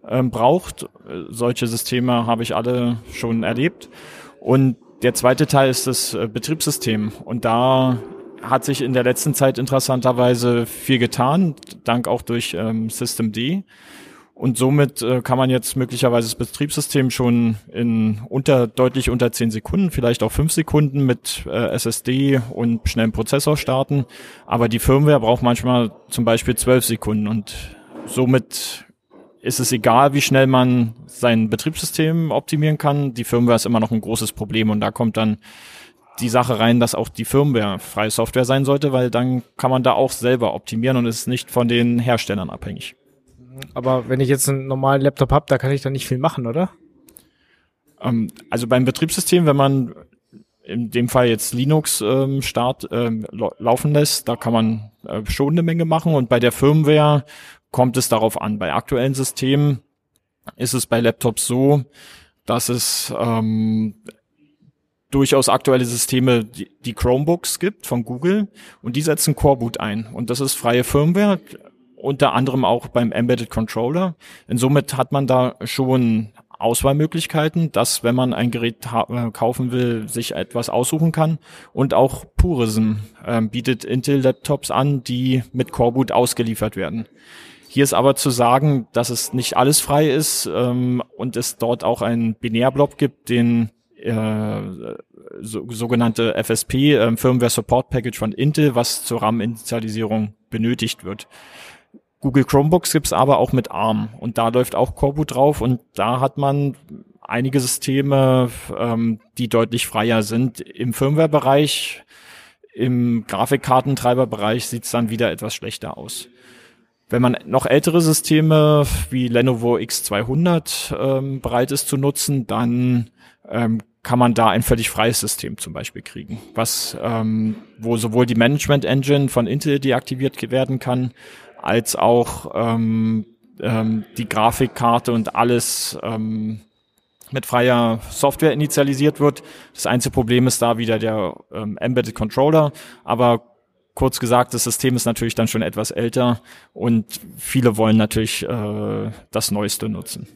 Speaker 8: ähm, braucht. Solche Systeme habe ich alle schon erlebt. Und der zweite Teil ist das äh, Betriebssystem. Und da hat sich in der letzten Zeit interessanterweise viel getan, dank auch durch ähm, Systemd. Und somit äh, kann man jetzt möglicherweise das Betriebssystem schon in unter deutlich unter zehn Sekunden, vielleicht auch fünf Sekunden mit äh, SSD und schnellem Prozessor starten. Aber die Firmware braucht manchmal zum Beispiel zwölf Sekunden und somit ist es egal, wie schnell man sein Betriebssystem optimieren kann. Die Firmware ist immer noch ein großes Problem und da kommt dann die Sache rein, dass auch die Firmware freie Software sein sollte, weil dann kann man da auch selber optimieren und ist nicht von den Herstellern abhängig.
Speaker 2: Aber wenn ich jetzt einen normalen Laptop habe, da kann ich da nicht viel machen, oder?
Speaker 8: Ähm, also beim Betriebssystem, wenn man in dem Fall jetzt Linux ähm, Start ähm, laufen lässt, da kann man äh, schon eine Menge machen und bei der Firmware kommt es darauf an. Bei aktuellen Systemen ist es bei Laptops so, dass es ähm, durchaus aktuelle Systeme, die, die Chromebooks gibt von Google und die setzen Coreboot ein und das ist freie Firmware, unter anderem auch beim Embedded Controller. Insomit hat man da schon Auswahlmöglichkeiten, dass wenn man ein Gerät äh, kaufen will, sich etwas aussuchen kann. Und auch Purism äh, bietet Intel-Laptops an, die mit Coreboot ausgeliefert werden. Hier ist aber zu sagen, dass es nicht alles frei ist ähm, und es dort auch einen Binärblock gibt, den äh, so, sogenannte FSP, äh, Firmware Support Package von Intel, was zur RAM-Initialisierung benötigt wird. Google Chromebooks gibt's aber auch mit ARM und da läuft auch Coreboot drauf und da hat man einige Systeme, ähm, die deutlich freier sind. Im Firmware-Bereich, im Grafikkartentreiberbereich sieht's dann wieder etwas schlechter aus. Wenn man noch ältere Systeme wie Lenovo X200 ähm, bereit ist zu nutzen, dann ähm, kann man da ein völlig freies System zum Beispiel kriegen, was ähm, wo sowohl die Management Engine von Intel deaktiviert werden kann, als auch ähm, ähm, die Grafikkarte und alles ähm, mit freier Software initialisiert wird. Das einzige Problem ist da wieder der ähm, Embedded Controller, aber kurz gesagt, das System ist natürlich dann schon etwas älter und viele wollen natürlich äh, das Neueste nutzen.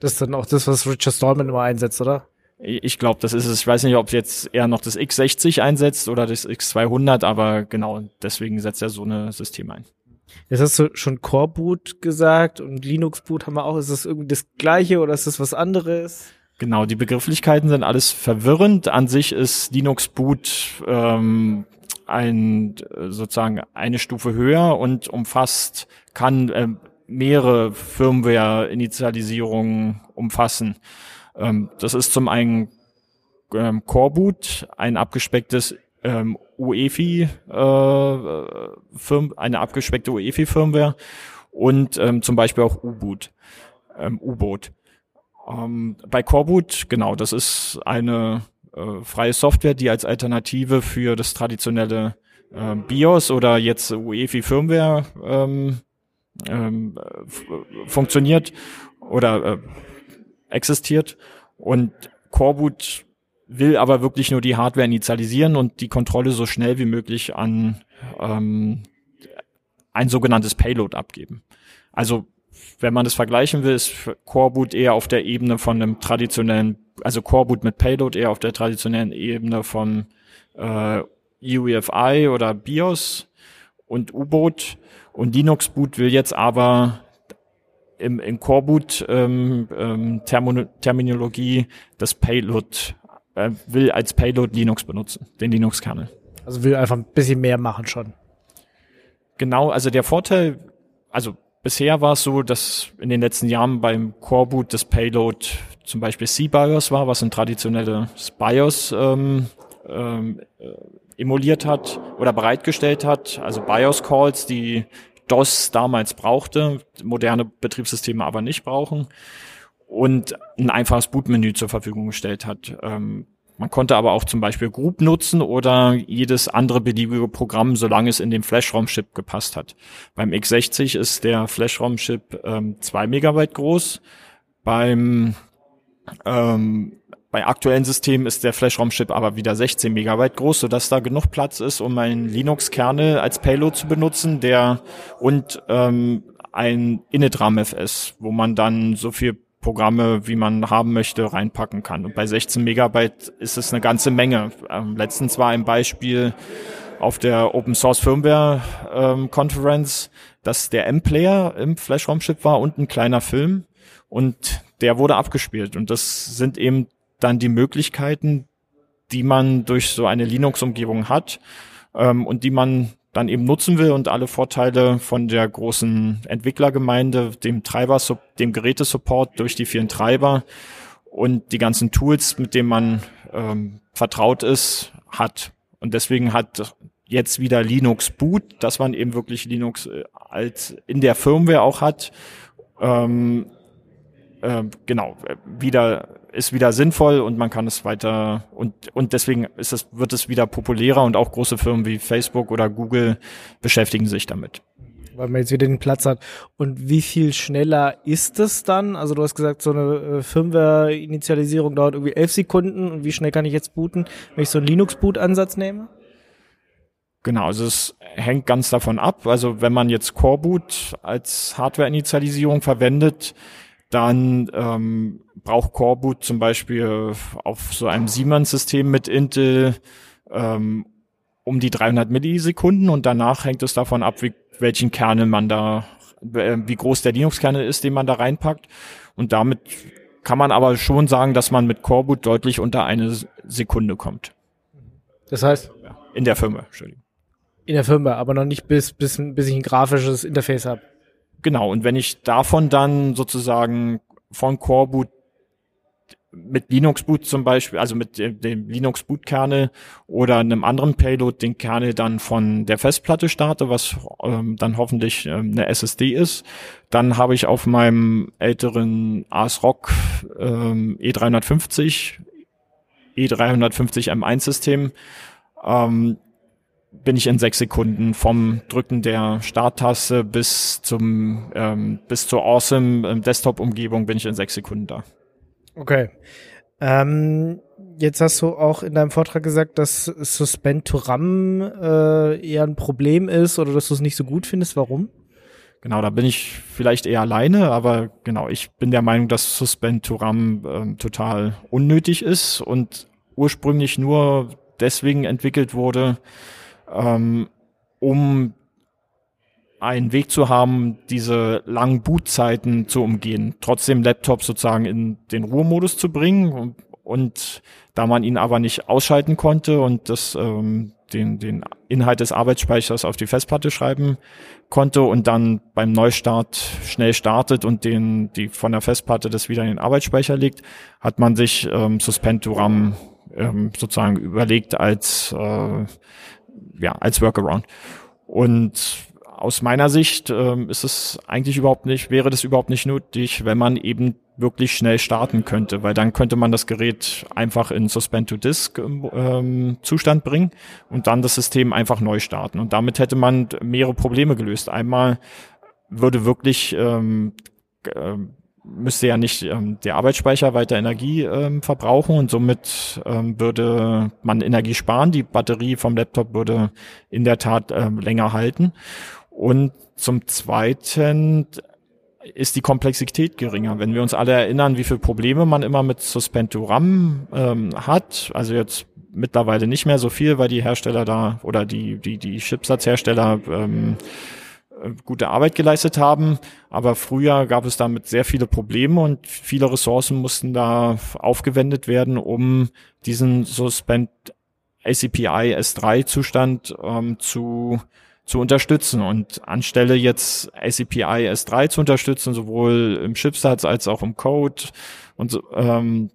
Speaker 2: Das ist dann auch das, was Richard Stallman immer einsetzt, oder?
Speaker 8: Ich glaube, das ist es. Ich weiß nicht, ob jetzt eher noch das X60 einsetzt oder das X200, aber genau deswegen setzt er so eine System ein.
Speaker 2: Jetzt hast du schon Core Boot gesagt und Linux Boot haben wir auch. Ist das irgendwie das gleiche oder ist das was anderes?
Speaker 8: Genau, die Begrifflichkeiten sind alles verwirrend. An sich ist Linux Boot ähm, ein sozusagen eine Stufe höher und umfasst kann äh, mehrere Firmware-Initialisierungen umfassen. Ähm, das ist zum einen ähm, Core Boot, ein abgespecktes ähm, UEFI, äh, Firm, eine abgespeckte UEFI-Firmware und ähm, zum Beispiel auch U-Boot, ähm, U-Boot. Ähm, bei Coreboot, genau, das ist eine äh, freie Software, die als Alternative für das traditionelle äh, BIOS oder jetzt UEFI Firmware ähm, ähm, funktioniert oder äh, existiert. Und Coreboot will aber wirklich nur die Hardware initialisieren und die Kontrolle so schnell wie möglich an ähm, ein sogenanntes Payload abgeben. Also wenn man das vergleichen will, ist Coreboot eher auf der Ebene von einem traditionellen, also Coreboot mit Payload eher auf der traditionellen Ebene von äh, UEFI oder BIOS und U-Boot und Linux Boot will jetzt aber im, im Coreboot ähm, ähm, Terminologie das Payload äh, will als Payload Linux benutzen, den Linux-Kernel.
Speaker 2: Also will einfach ein bisschen mehr machen schon.
Speaker 8: Genau, also der Vorteil, also bisher war es so, dass in den letzten Jahren beim Core-Boot das Payload zum Beispiel C-BIOS war, was ein traditionelles BIOS ähm, ähm, äh, emuliert hat oder bereitgestellt hat, also BIOS-Calls, die DOS damals brauchte, moderne Betriebssysteme aber nicht brauchen und ein einfaches Bootmenü zur Verfügung gestellt hat. Ähm, man konnte aber auch zum Beispiel Group nutzen oder jedes andere beliebige Programm, solange es in den Flash-ROM-Chip gepasst hat. Beim x60 ist der Flash-ROM-Chip ähm, Megabyte groß. Beim ähm, bei aktuellen Systemen ist der Flash-ROM-Chip aber wieder 16 Megabyte groß, sodass da genug Platz ist, um einen Linux-Kernel als Payload zu benutzen, der und ähm, ein Init-RAM-FS, wo man dann so viel Programme, wie man haben möchte, reinpacken kann. Und bei 16 Megabyte ist es eine ganze Menge. Ähm, letztens war ein Beispiel auf der Open Source Firmware ähm, Conference, dass der M-Player im Flash-ROM-Chip war und ein kleiner Film und der wurde abgespielt. Und das sind eben dann die Möglichkeiten, die man durch so eine Linux-Umgebung hat ähm, und die man dann eben nutzen will und alle Vorteile von der großen Entwicklergemeinde, dem Treiber, dem Gerätesupport durch die vielen Treiber und die ganzen Tools, mit denen man ähm, vertraut ist, hat. Und deswegen hat jetzt wieder Linux Boot, dass man eben wirklich Linux äh, als in der Firmware auch hat, ähm, äh, genau, wieder ist wieder sinnvoll und man kann es weiter und und deswegen ist es wird es wieder populärer und auch große Firmen wie Facebook oder Google beschäftigen sich damit.
Speaker 2: Weil man jetzt wieder den Platz hat. Und wie viel schneller ist es dann? Also du hast gesagt, so eine äh, Firmware-Initialisierung dauert irgendwie elf Sekunden. Und wie schnell kann ich jetzt booten, wenn ich so einen Linux-Boot-Ansatz nehme?
Speaker 8: Genau, also es hängt ganz davon ab. Also wenn man jetzt Core Boot als Hardware-Initialisierung verwendet, dann ähm, braucht Coreboot zum Beispiel auf so einem Siemens-System mit Intel ähm, um die 300 Millisekunden und danach hängt es davon ab, wie, welchen Kernel man da, äh, wie groß der Linux-Kernel ist, den man da reinpackt. Und damit kann man aber schon sagen, dass man mit Coreboot deutlich unter eine Sekunde kommt.
Speaker 2: Das heißt?
Speaker 8: In der Firma, Entschuldigung.
Speaker 2: In der Firma, aber noch nicht bis, bis, bis ich ein grafisches Interface habe.
Speaker 8: Genau, und wenn ich davon dann sozusagen von Coreboot mit Linux Boot zum Beispiel, also mit dem, Linux Boot Kernel oder einem anderen Payload den Kernel dann von der Festplatte starte, was ähm, dann hoffentlich ähm, eine SSD ist, dann habe ich auf meinem älteren ASRock ähm, E350 E350 M1 System ähm, bin ich in sechs Sekunden vom Drücken der Starttaste bis zum ähm, bis zur Awesome ähm, Desktop-Umgebung bin ich in sechs Sekunden da.
Speaker 2: Okay. Ähm, jetzt hast du auch in deinem Vortrag gesagt, dass Suspend to RAM äh, eher ein Problem ist oder dass du es nicht so gut findest. Warum?
Speaker 8: Genau, da bin ich vielleicht eher alleine, aber genau, ich bin der Meinung, dass Suspend to RAM ähm, total unnötig ist und ursprünglich nur deswegen entwickelt wurde, ähm, um einen Weg zu haben, diese langen Bootzeiten zu umgehen, trotzdem Laptop sozusagen in den Ruhemodus zu bringen und, und da man ihn aber nicht ausschalten konnte und das ähm, den, den Inhalt des Arbeitsspeichers auf die Festplatte schreiben konnte und dann beim Neustart schnell startet und den die von der Festplatte das wieder in den Arbeitsspeicher legt, hat man sich ähm, Suspend RAM ähm, sozusagen überlegt als äh, ja, als Workaround. Und aus meiner Sicht ähm, ist es eigentlich überhaupt nicht, wäre das überhaupt nicht nötig, wenn man eben wirklich schnell starten könnte, weil dann könnte man das Gerät einfach in Suspend to Disk ähm, Zustand bringen und dann das System einfach neu starten. Und damit hätte man mehrere Probleme gelöst. Einmal würde wirklich ähm, ähm müsste ja nicht ähm, der Arbeitsspeicher weiter Energie ähm, verbrauchen und somit ähm, würde man Energie sparen. Die Batterie vom Laptop würde in der Tat ähm, länger halten. Und zum Zweiten ist die Komplexität geringer. Wenn wir uns alle erinnern, wie viele Probleme man immer mit Suspend RAM ähm, hat, also jetzt mittlerweile nicht mehr so viel, weil die Hersteller da oder die die die Chipsatzhersteller ähm, äh, gute Arbeit geleistet haben. Aber früher gab es damit sehr viele Probleme und viele Ressourcen mussten da aufgewendet werden, um diesen Suspend ACPI S3 Zustand ähm, zu zu unterstützen. Und anstelle jetzt ACPI S3 zu unterstützen, sowohl im Chipsatz als auch im Code und so, ähm,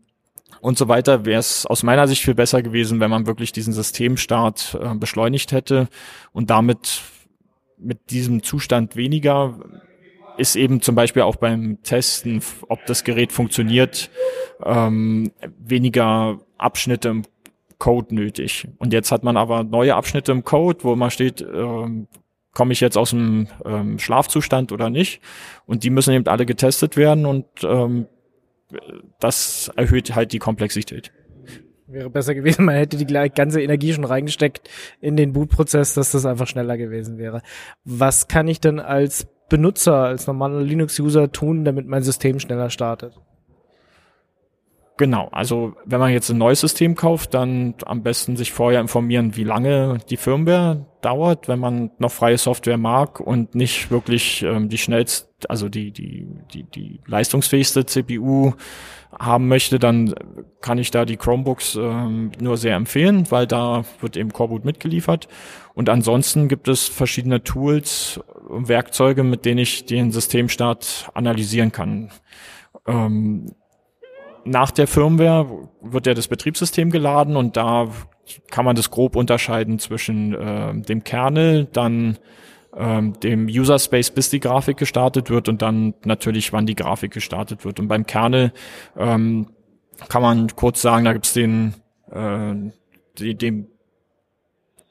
Speaker 8: und so weiter, wäre es aus meiner Sicht viel besser gewesen, wenn man wirklich diesen Systemstart äh, beschleunigt hätte und damit mit diesem Zustand weniger ist eben zum Beispiel auch beim Testen, ob das Gerät funktioniert, ähm, weniger Abschnitte im Code nötig. Und jetzt hat man aber neue Abschnitte im Code, wo man steht, ähm, komme ich jetzt aus dem ähm, Schlafzustand oder nicht. Und die müssen eben alle getestet werden und ähm, das erhöht halt die Komplexität.
Speaker 2: Wäre besser gewesen, man hätte die ganze Energie schon reingesteckt in den Bootprozess, dass das einfach schneller gewesen wäre. Was kann ich denn als Benutzer, als normaler Linux-User tun, damit mein System schneller startet?
Speaker 8: Genau, also wenn man jetzt ein neues System kauft, dann am besten sich vorher informieren, wie lange die Firmware dauert, wenn man noch freie Software mag und nicht wirklich ähm, die schnellste, also die, die, die, die leistungsfähigste CPU haben möchte, dann kann ich da die Chromebooks ähm, nur sehr empfehlen, weil da wird eben Coreboot mitgeliefert. Und ansonsten gibt es verschiedene Tools und Werkzeuge, mit denen ich den Systemstart analysieren kann. Ähm, nach der Firmware wird ja das Betriebssystem geladen und da kann man das grob unterscheiden zwischen äh, dem Kernel, dann ähm, dem User Space, bis die Grafik gestartet wird und dann natürlich, wann die Grafik gestartet wird. Und beim Kernel ähm, kann man kurz sagen, da gibt's den, äh, die, dem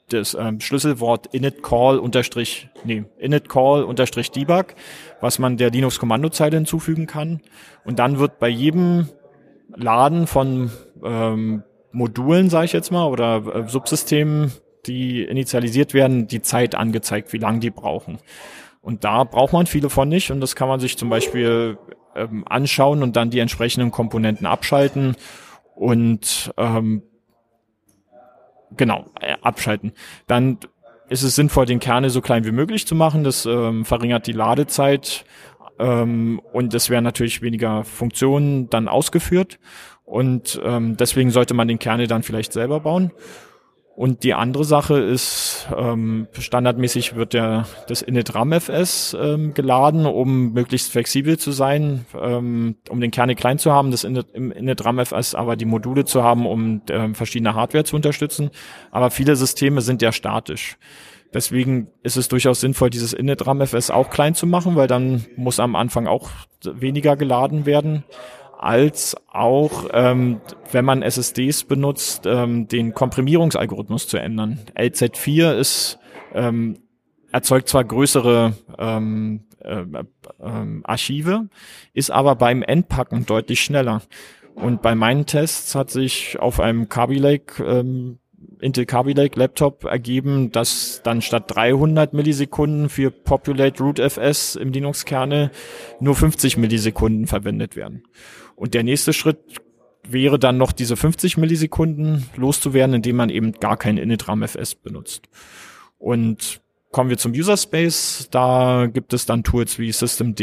Speaker 8: das ähm, Schlüsselwort initcall unterstrich, nee, initcall unterstrich debug, was man der Linux-Kommandozeile hinzufügen kann. Und dann wird bei jedem Laden von ähm, Modulen, sage ich jetzt mal, oder äh, Subsystemen, die initialisiert werden, die Zeit angezeigt, wie lange die brauchen. Und da braucht man viele von nicht und das kann man sich zum Beispiel ähm, anschauen und dann die entsprechenden Komponenten abschalten und ähm, genau äh, abschalten. Dann ist es sinnvoll, den Kernel so klein wie möglich zu machen. Das ähm, verringert die Ladezeit ähm, und es werden natürlich weniger Funktionen dann ausgeführt. Und ähm, deswegen sollte man den Kernel dann vielleicht selber bauen. Und die andere Sache ist, ähm, standardmäßig wird der, das init-RAM-FS ähm, geladen, um möglichst flexibel zu sein, ähm, um den Kernel klein zu haben, das init, im init-RAM-FS aber die Module zu haben, um ähm, verschiedene Hardware zu unterstützen. Aber viele Systeme sind ja statisch. Deswegen ist es durchaus sinnvoll, dieses Init-RAM-FS auch klein zu machen, weil dann muss am Anfang auch weniger geladen werden, als auch, ähm, wenn man SSDs benutzt, ähm, den Komprimierungsalgorithmus zu ändern. LZ4 ist ähm, erzeugt zwar größere ähm, äh, äh, Archive, ist aber beim Entpacken deutlich schneller. Und bei meinen Tests hat sich auf einem Kaby Lake ähm, Intel Kaby Laptop ergeben, dass dann statt 300 Millisekunden für Populate Root FS im Linux-Kernel nur 50 Millisekunden verwendet werden. Und der nächste Schritt wäre dann noch diese 50 Millisekunden loszuwerden, indem man eben gar kein initram FS benutzt. Und kommen wir zum User Space. Da gibt es dann Tools wie systemd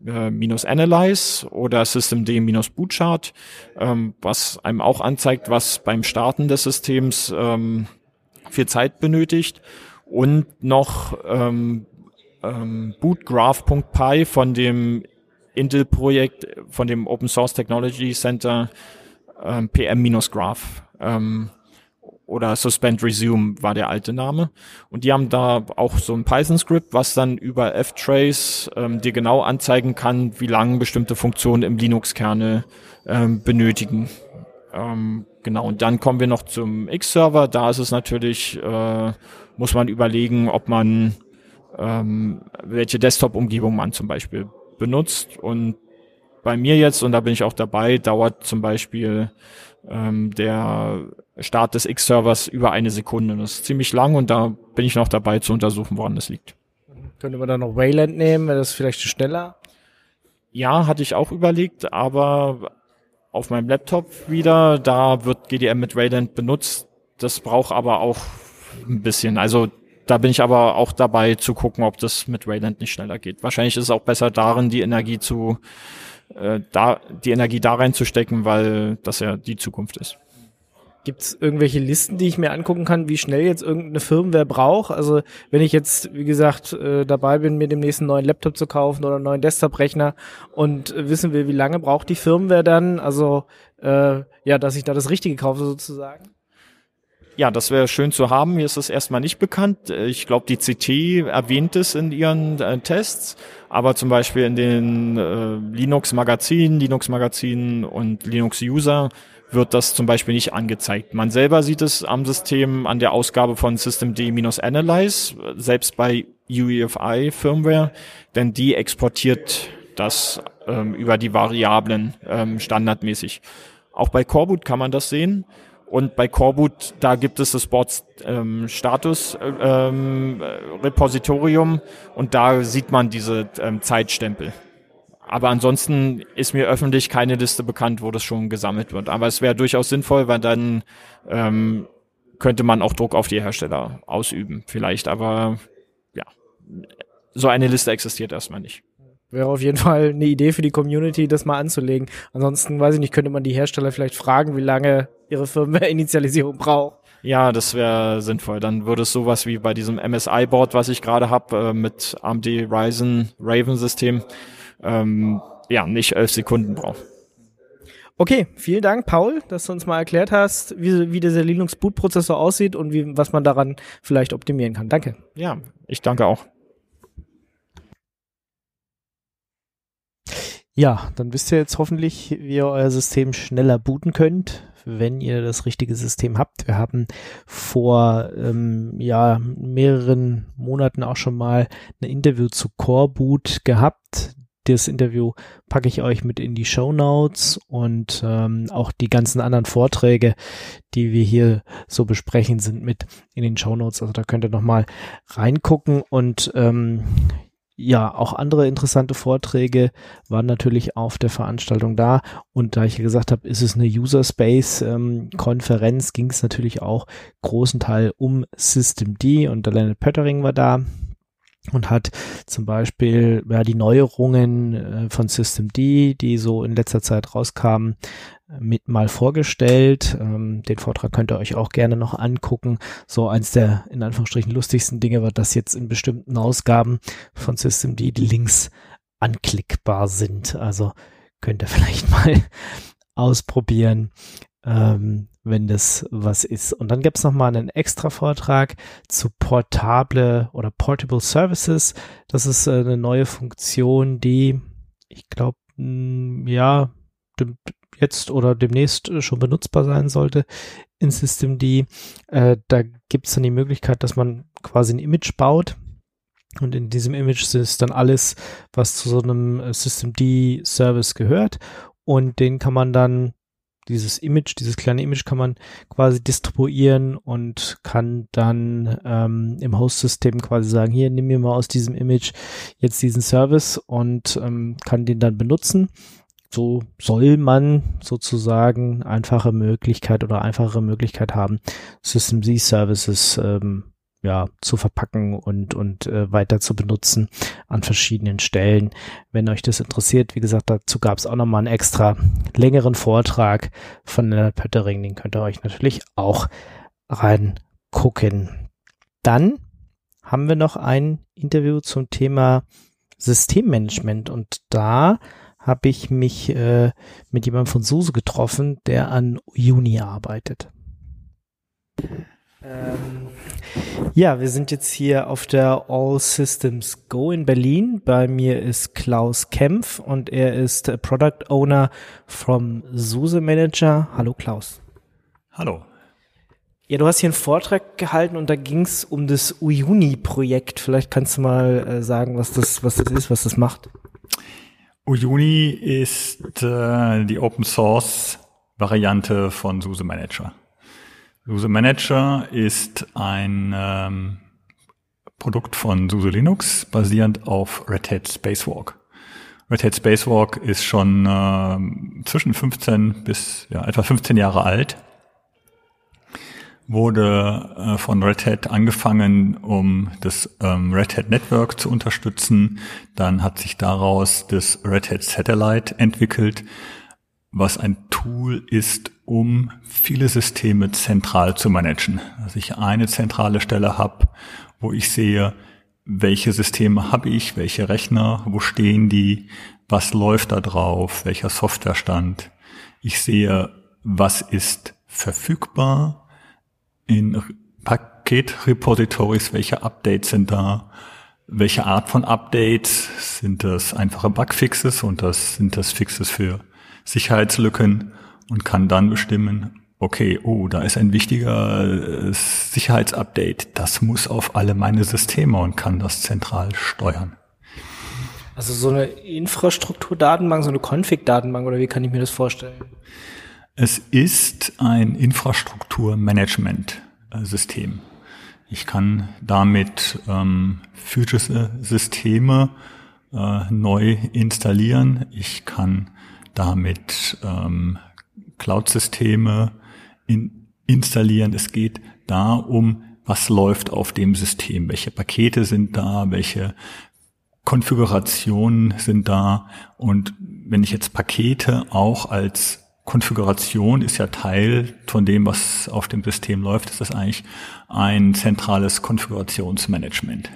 Speaker 8: minus Analyze oder Systemd minus Bootchart, ähm, was einem auch anzeigt, was beim Starten des Systems ähm, viel Zeit benötigt und noch ähm, ähm, bootgraph.py von dem Intel-Projekt, von dem Open Source Technology Center ähm, PM-Graph. Ähm, oder Suspend Resume war der alte Name. Und die haben da auch so ein Python-Skript, was dann über ftrace ähm, dir genau anzeigen kann, wie lange bestimmte Funktionen im Linux-Kernel ähm, benötigen. Ähm, genau, und dann kommen wir noch zum X-Server. Da ist es natürlich, äh, muss man überlegen, ob man ähm, welche Desktop-Umgebung man zum Beispiel benutzt. Und bei mir jetzt, und da bin ich auch dabei, dauert zum Beispiel ähm, der Start des X-Servers über eine Sekunde. Das ist ziemlich lang und da bin ich noch dabei zu untersuchen, woran das liegt.
Speaker 2: Könnte man dann noch Wayland nehmen, wäre das vielleicht schneller?
Speaker 8: Ja, hatte ich auch überlegt, aber auf meinem Laptop wieder, da wird GDM mit Wayland benutzt. Das braucht aber auch ein bisschen. Also da bin ich aber auch dabei zu gucken, ob das mit Wayland nicht schneller geht. Wahrscheinlich ist es auch besser darin, die Energie zu äh, da die Energie da reinzustecken, weil das ja die Zukunft ist.
Speaker 2: Gibt es irgendwelche Listen, die ich mir angucken kann, wie schnell jetzt irgendeine Firmware braucht? Also wenn ich jetzt, wie gesagt, äh, dabei bin, mir demnächst einen neuen Laptop zu kaufen oder einen neuen Desktop-Rechner und wissen will, wie lange braucht die Firmware dann? Also äh, ja, dass ich da das Richtige kaufe sozusagen.
Speaker 8: Ja, das wäre schön zu haben. Mir ist das erstmal nicht bekannt. Ich glaube, die CT erwähnt es in ihren äh, Tests, aber zum Beispiel in den äh, Linux-Magazinen, Linux-Magazinen und Linux-User wird das zum Beispiel nicht angezeigt. Man selber sieht es am System an der Ausgabe von systemd-analyze, selbst bei UEFI Firmware, denn die exportiert das ähm, über die Variablen ähm, standardmäßig. Auch bei Coreboot kann man das sehen. Und bei Coreboot, da gibt es das Board ähm, Status ähm, Repositorium und da sieht man diese ähm, Zeitstempel. Aber ansonsten ist mir öffentlich keine Liste bekannt, wo das schon gesammelt wird. Aber es wäre durchaus sinnvoll, weil dann ähm, könnte man auch Druck auf die Hersteller ausüben. Vielleicht, aber ja, so eine Liste existiert erstmal nicht.
Speaker 2: Wäre auf jeden Fall eine Idee für die Community, das mal anzulegen. Ansonsten, weiß ich nicht, könnte man die Hersteller vielleicht fragen, wie lange ihre Firmware-Initialisierung braucht.
Speaker 8: Ja, das wäre sinnvoll. Dann würde es sowas wie bei diesem MSI-Board, was ich gerade habe, äh, mit AMD Ryzen Raven-System, ähm, ja, nicht elf Sekunden brauchen.
Speaker 2: Okay, vielen Dank, Paul, dass du uns mal erklärt hast, wie, wie dieser Linux-Boot-Prozessor aussieht und wie, was man daran vielleicht optimieren kann. Danke.
Speaker 8: Ja, ich danke auch.
Speaker 2: Ja, dann wisst ihr jetzt hoffentlich, wie ihr euer System schneller booten könnt, wenn ihr das richtige System habt. Wir haben vor ähm, ja, mehreren Monaten auch schon mal ein Interview zu Core Boot gehabt. Das Interview packe ich euch mit in die Show Notes und ähm, auch die ganzen anderen Vorträge, die wir hier so besprechen, sind mit in den Show Notes. Also da könnt ihr noch mal reingucken und ähm, ja, auch andere interessante Vorträge waren natürlich auf der Veranstaltung da. Und da ich gesagt habe, ist es eine User Space ähm, Konferenz, ging es natürlich auch großen Teil um Systemd und der Leonard Pöttering war da und hat zum Beispiel ja, die Neuerungen äh, von Systemd, die so in letzter Zeit rauskamen, mit mal vorgestellt. Ähm, den Vortrag könnt ihr euch auch gerne noch angucken. So eins der in Anführungsstrichen lustigsten Dinge war, dass jetzt in bestimmten Ausgaben von Systemd die Links anklickbar sind. Also könnt ihr vielleicht mal ausprobieren, ähm, wenn das was ist. Und dann gibt's noch mal einen extra Vortrag zu portable oder portable Services. Das ist äh, eine neue Funktion, die ich glaube, ja, jetzt oder demnächst äh, schon benutzbar sein sollte in Systemd. Äh, da gibt es dann die Möglichkeit, dass man quasi ein Image baut. Und in diesem Image ist dann alles, was zu so einem äh, Systemd-Service gehört. Und den kann man dann, dieses Image, dieses kleine Image kann man quasi distribuieren und kann dann ähm, im Host-System quasi sagen, hier, nimm mir mal aus diesem Image jetzt diesen Service und ähm, kann den dann benutzen. So soll man sozusagen einfache Möglichkeit oder einfache Möglichkeit haben, System Z Services ähm, ja zu verpacken und und äh, weiter zu benutzen an verschiedenen Stellen. Wenn euch das interessiert, wie gesagt, dazu gab es auch noch mal einen extra längeren Vortrag von Leonard Pöttering, den könnt ihr euch natürlich auch reingucken. Dann haben wir noch ein Interview zum Thema Systemmanagement und da habe ich mich äh, mit jemandem von SUSE getroffen, der an Uni arbeitet. Ähm, ja, wir sind jetzt hier auf der All Systems Go in Berlin. Bei mir ist Klaus Kempf und er ist Product Owner vom SUSE Manager. Hallo Klaus.
Speaker 9: Hallo.
Speaker 2: Ja, du hast hier einen Vortrag gehalten und da ging es um das Uyuni-Projekt. Vielleicht kannst du mal äh, sagen, was das, was das ist, was das macht.
Speaker 9: Uyuni ist äh, die Open Source Variante von SUSE Manager. SUSE Manager ist ein ähm, Produkt von SUSE Linux basierend auf Red Hat Spacewalk. Red Hat Spacewalk ist schon äh, zwischen 15 bis ja, etwa 15 Jahre alt wurde äh, von Red Hat angefangen, um das ähm, Red Hat Network zu unterstützen. Dann hat sich daraus das Red Hat Satellite entwickelt. was ein Tool ist, um viele Systeme zentral zu managen. Dass ich eine zentrale Stelle habe, wo ich sehe, welche Systeme habe ich, welche Rechner, wo stehen die, was läuft da drauf, welcher Softwarestand. Ich sehe, was ist verfügbar in Paketrepositories, welche Updates sind da, welche Art von Updates, sind das einfache Bugfixes und das sind das Fixes für Sicherheitslücken und kann dann bestimmen, okay, oh, da ist ein wichtiger äh, Sicherheitsupdate, das muss auf alle meine Systeme und kann das zentral steuern.
Speaker 2: Also so eine Infrastrukturdatenbank, so eine Config-Datenbank oder wie kann ich mir das vorstellen?
Speaker 9: Es ist ein Infrastrukturmanagement-System. Ich kann damit ähm, physische Systeme äh, neu installieren. Ich kann damit ähm, Cloud-Systeme in, installieren. Es geht da um, was läuft auf dem System, welche Pakete sind da, welche Konfigurationen sind da. Und wenn ich jetzt Pakete auch als Konfiguration ist ja Teil von dem, was auf dem System läuft, ist das eigentlich ein zentrales Konfigurationsmanagement.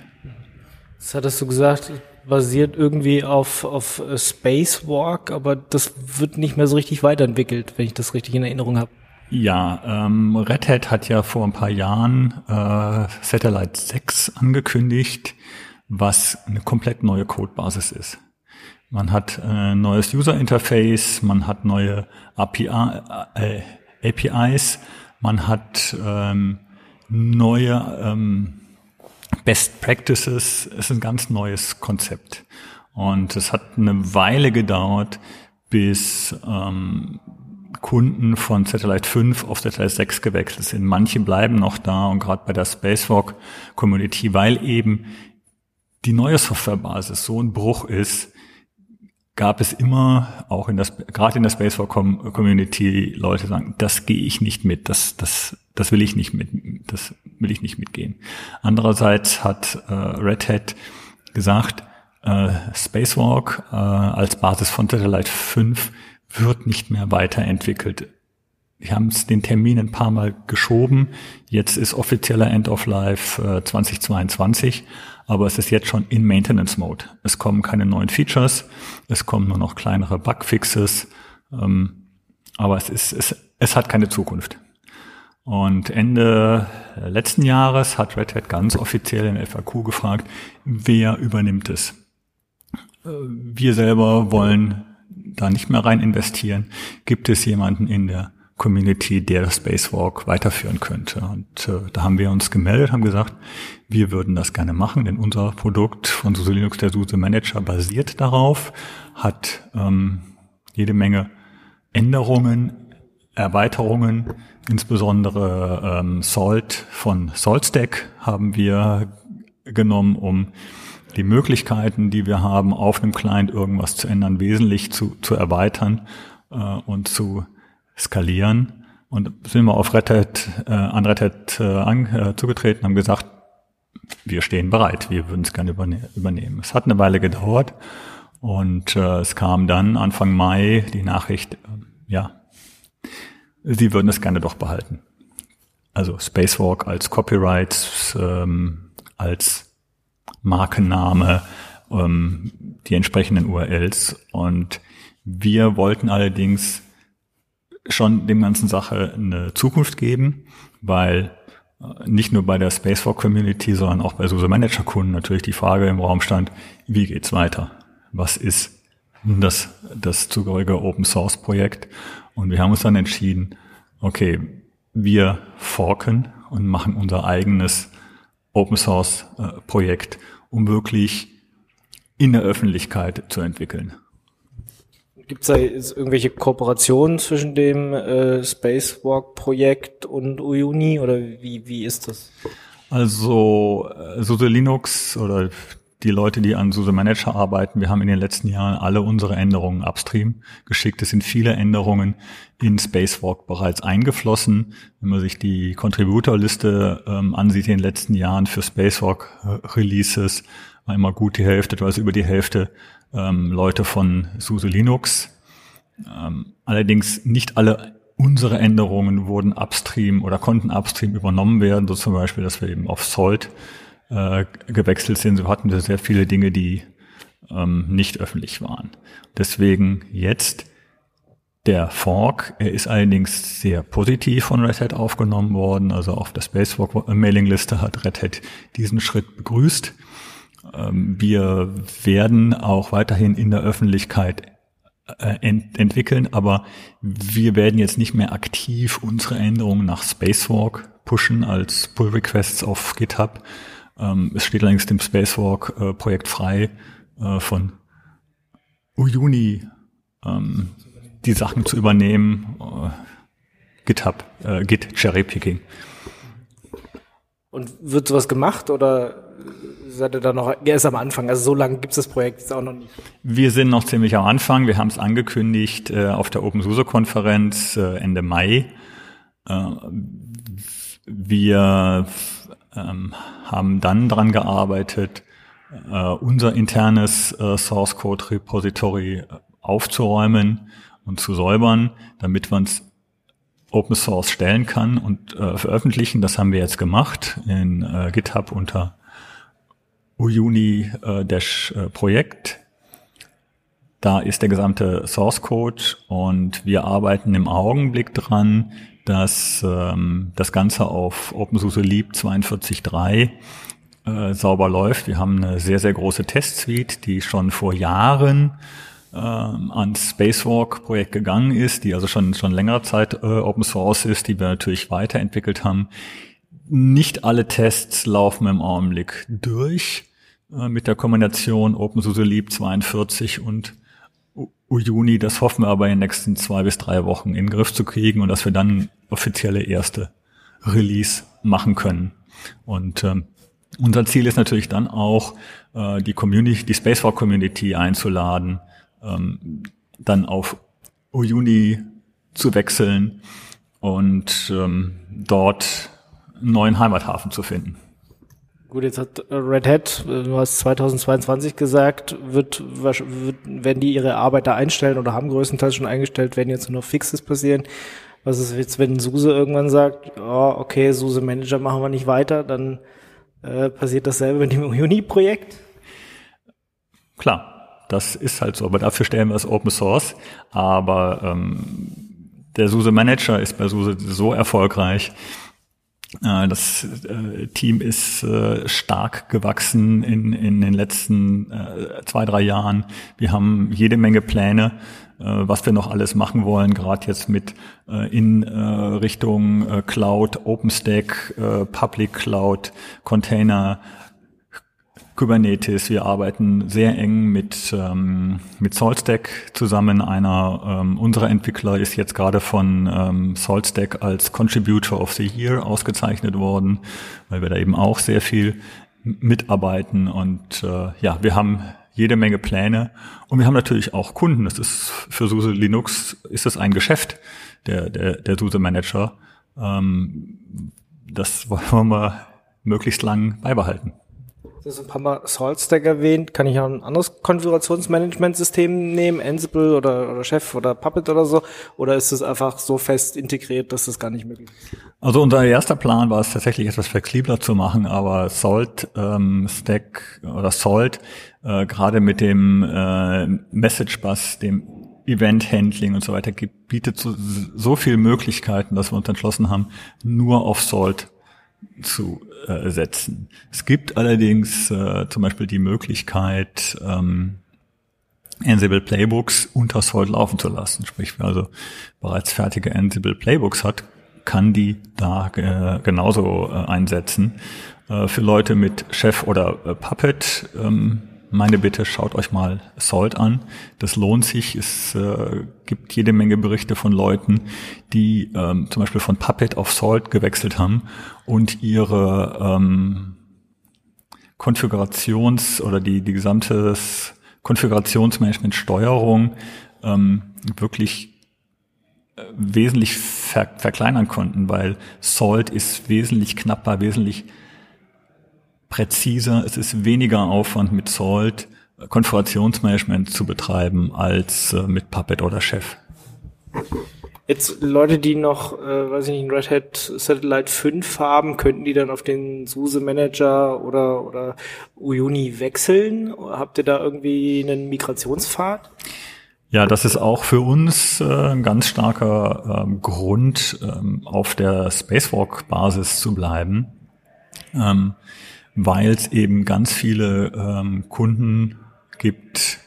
Speaker 2: Das hattest du gesagt, basiert irgendwie auf, auf Spacewalk, aber das wird nicht mehr so richtig weiterentwickelt, wenn ich das richtig in Erinnerung habe.
Speaker 9: Ja, ähm, Red Hat hat ja vor ein paar Jahren äh, Satellite 6 angekündigt, was eine komplett neue Codebasis ist. Man hat ein äh, neues User Interface, man hat neue API, äh, APIs, man hat ähm, neue ähm, Best Practices. Es ist ein ganz neues Konzept. Und es hat eine Weile gedauert, bis ähm, Kunden von Satellite 5 auf Satellite 6 gewechselt sind. Manche bleiben noch da und gerade bei der Spacewalk Community, weil eben die neue Softwarebasis so ein Bruch ist, gab es immer auch in das gerade in der Spacewalk Community Leute sagen, das gehe ich nicht mit, das das das will ich nicht mit, das will ich nicht mitgehen. Andererseits hat äh, Red Hat gesagt, äh, Spacewalk äh, als Basis von Satellite 5 wird nicht mehr weiterentwickelt. Wir haben es den Termin ein paar Mal geschoben. Jetzt ist offizieller End of Life äh, 2022 aber es ist jetzt schon in Maintenance Mode. Es kommen keine neuen Features, es kommen nur noch kleinere Bugfixes, ähm, aber es ist, es, es hat keine Zukunft. Und Ende letzten Jahres hat Red Hat ganz offiziell in FAQ gefragt, wer übernimmt es? Äh, wir selber wollen da nicht mehr rein investieren. Gibt es jemanden in der Community, der das Spacewalk weiterführen könnte. Und äh, da haben wir uns gemeldet, haben gesagt, wir würden das gerne machen, denn unser Produkt von SUSE Linux, der SUSE Manager, basiert darauf, hat ähm, jede Menge Änderungen, Erweiterungen, insbesondere ähm, Salt von SaltStack haben wir genommen, um die Möglichkeiten, die wir haben, auf einem Client irgendwas zu ändern, wesentlich zu, zu erweitern äh, und zu skalieren. Und sind wir auf Red Hat, äh, an Red Hat äh, an, äh, zugetreten, haben gesagt, wir stehen bereit, wir würden es gerne überne übernehmen. Es hat eine Weile gedauert und äh, es kam dann Anfang Mai die Nachricht, äh, ja, sie würden es gerne doch behalten. Also Spacewalk als Copyright, ähm, als Markenname, ähm, die entsprechenden URLs. Und wir wollten allerdings schon dem ganzen Sache eine Zukunft geben, weil äh, nicht nur bei der Spacewalk Community, sondern auch bei SUSE Manager Kunden natürlich die Frage im Raum stand, wie geht's weiter? Was ist das, das zugehörige Open Source Projekt? Und wir haben uns dann entschieden, okay, wir forken und machen unser eigenes Open Source äh, Projekt, um wirklich in der Öffentlichkeit zu entwickeln.
Speaker 2: Gibt es da irgendwelche Kooperationen zwischen dem äh, Spacewalk-Projekt und Uyuni oder wie, wie ist das?
Speaker 9: Also äh, SUSE Linux oder die Leute, die an SUSE Manager arbeiten, wir haben in den letzten Jahren alle unsere Änderungen upstream geschickt. Es sind viele Änderungen in Spacewalk bereits eingeflossen. Wenn man sich die Contributor-Liste ähm, ansieht in den letzten Jahren für Spacewalk-Releases, war immer gut die Hälfte, also über die Hälfte ähm, Leute von SUSE Linux. Ähm, allerdings nicht alle unsere Änderungen wurden upstream oder konnten upstream übernommen werden, so zum Beispiel, dass wir eben auf Salt äh, gewechselt sind. So hatten wir sehr viele Dinge, die ähm, nicht öffentlich waren. Deswegen jetzt der Fork, er ist allerdings sehr positiv von Red Hat aufgenommen worden. Also auf der Spacewalk Mailingliste hat Red Hat diesen Schritt begrüßt. Ähm, wir werden auch weiterhin in der Öffentlichkeit äh, ent entwickeln, aber wir werden jetzt nicht mehr aktiv unsere Änderungen nach Spacewalk pushen als Pull Requests auf GitHub. Ähm, es steht allerdings dem Spacewalk äh, Projekt frei äh, von Uyuni ähm, die Sachen zu übernehmen. Äh, GitHub, äh, Git Cherrypicking.
Speaker 2: Und wird sowas gemacht oder seid ihr da noch erst am Anfang? Also so lange gibt es das Projekt jetzt auch noch nicht.
Speaker 9: Wir sind noch ziemlich am Anfang. Wir haben es angekündigt äh, auf der OpenSUSE-Konferenz äh, Ende Mai. Äh, wir ähm, haben dann dran gearbeitet, äh, unser internes äh, Source Code Repository aufzuräumen und zu säubern, damit man es Open Source stellen kann und äh, veröffentlichen. Das haben wir jetzt gemacht in äh, GitHub unter Uyuni äh, Dash äh, Projekt. Da ist der gesamte Source Code und wir arbeiten im Augenblick dran, dass ähm, das Ganze auf OpenSUSE Leap 42.3 äh, sauber läuft. Wir haben eine sehr, sehr große Testsuite, die schon vor Jahren ähm, ans Spacewalk-Projekt gegangen ist, die also schon, schon längere Zeit äh, Open Source ist, die wir natürlich weiterentwickelt haben. Nicht alle Tests laufen im Augenblick durch äh, mit der Kombination OpenSUSE Leap 42 und Uyuni. Das hoffen wir aber in den nächsten zwei bis drei Wochen in den Griff zu kriegen und dass wir dann offizielle erste Release machen können. Und ähm, unser Ziel ist natürlich dann auch, äh, die Community, die Spacewalk Community einzuladen, ähm, dann auf Uyuni zu wechseln und ähm, dort einen neuen Heimathafen zu finden.
Speaker 2: Gut, jetzt hat Red Hat, äh, du hast 2022 gesagt, wird, wird, werden die ihre Arbeiter einstellen oder haben größtenteils schon eingestellt, werden jetzt nur noch Fixes passieren. Was ist jetzt, wenn SUSE irgendwann sagt, oh, okay, SUSE Manager machen wir nicht weiter, dann äh, passiert dasselbe mit dem Uni-Projekt?
Speaker 9: Klar, das ist halt so, aber dafür stellen wir es Open Source. Aber ähm, der SUSE Manager ist bei SUSE so erfolgreich. Äh, das äh, Team ist äh, stark gewachsen in, in den letzten zwei, drei Jahren. Wir haben jede Menge Pläne, was wir noch alles machen wollen, gerade jetzt mit in Richtung Cloud, OpenStack, Public Cloud, Container, Kubernetes. Wir arbeiten sehr eng mit, ähm, mit SaltStack zusammen. Einer ähm, unserer Entwickler ist jetzt gerade von ähm, SaltStack als Contributor of the Year ausgezeichnet worden, weil wir da eben auch sehr viel mitarbeiten. Und äh, ja, wir haben jede Menge Pläne und wir haben natürlich auch Kunden. Das ist für SUSE Linux ist es ein Geschäft, der, der, der SUSE Manager. Ähm, das wollen wir möglichst lang beibehalten.
Speaker 2: Du hast ein paar Mal SaltStack erwähnt. Kann ich auch ein anderes Konfigurationsmanagementsystem nehmen? Ansible oder, oder Chef oder Puppet oder so? Oder ist es einfach so fest integriert, dass das gar nicht möglich ist?
Speaker 9: Also unser erster Plan war es tatsächlich etwas flexibler zu machen, aber Salt ähm, Stack oder Salt, äh, gerade mit dem äh, Message Bus, dem Event Handling und so weiter bietet so, so viele Möglichkeiten, dass wir uns entschlossen haben, nur auf Salt zu äh, setzen. Es gibt allerdings äh, zum Beispiel die Möglichkeit, ähm, Ansible Playbooks unter Salt laufen zu lassen. Sprich, wer also bereits fertige Ansible Playbooks hat, kann die da äh, genauso äh, einsetzen. Äh, für Leute mit Chef oder äh, Puppet ähm, meine Bitte, schaut euch mal Salt an. Das lohnt sich. Es äh, gibt jede Menge Berichte von Leuten, die ähm, zum Beispiel von Puppet auf Salt gewechselt haben und ihre ähm, Konfigurations- oder die, die gesamte Konfigurationsmanagement-Steuerung ähm, wirklich äh, wesentlich ver verkleinern konnten, weil Salt ist wesentlich knapper, wesentlich präziser, es ist weniger Aufwand mit Salt, Konfigurationsmanagement zu betreiben als äh, mit Puppet oder Chef.
Speaker 2: Jetzt Leute, die noch, äh, weiß ich nicht, ein Red Hat Satellite 5 haben, könnten die dann auf den SUSE Manager oder, oder Uyuni wechseln? Habt ihr da irgendwie einen Migrationspfad?
Speaker 9: Ja, das ist auch für uns äh, ein ganz starker ähm, Grund, ähm, auf der Spacewalk-Basis zu bleiben, ähm, weil es eben ganz viele ähm, Kunden gibt,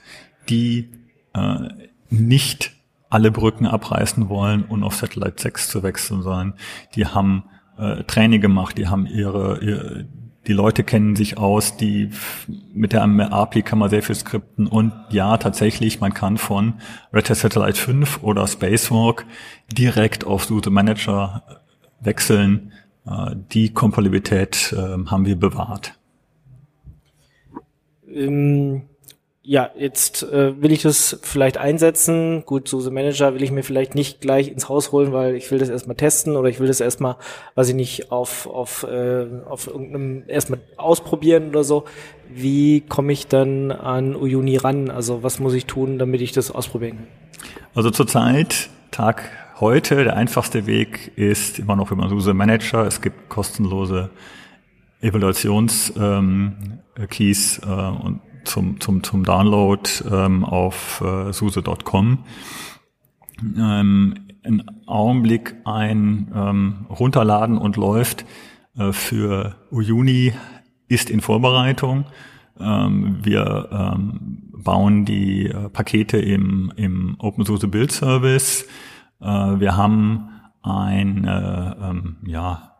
Speaker 9: die äh, nicht alle Brücken abreißen wollen und auf Satellite 6 zu wechseln, sondern die haben äh, Training gemacht, die haben ihre, ihre die Leute kennen sich aus, die mit der API kann man sehr viel skripten und ja, tatsächlich, man kann von Red Hat Satellite 5 oder Spacewalk direkt auf SUSE Manager wechseln. Äh, die Kompatibilität äh, haben wir bewahrt.
Speaker 2: Ähm ja, jetzt äh, will ich das vielleicht einsetzen. Gut, so Manager will ich mir vielleicht nicht gleich ins Haus holen, weil ich will das erstmal testen oder ich will das erstmal, weiß ich nicht, auf, auf, äh, auf irgendeinem erstmal ausprobieren oder so. Wie komme ich dann an Uyuni ran? Also was muss ich tun, damit ich das ausprobieren kann?
Speaker 9: Also zurzeit, Tag heute, der einfachste Weg ist immer noch über SUSE Manager. Es gibt kostenlose Evaluations-Keys ähm, äh, und zum, zum, zum Download ähm, auf äh, suse.com. Ähm, Im Augenblick ein ähm, Runterladen und läuft äh, für Uyuni ist in Vorbereitung. Ähm, wir ähm, bauen die äh, Pakete im, im OpenSUSE Build Service. Äh, wir haben eine, ähm, ja,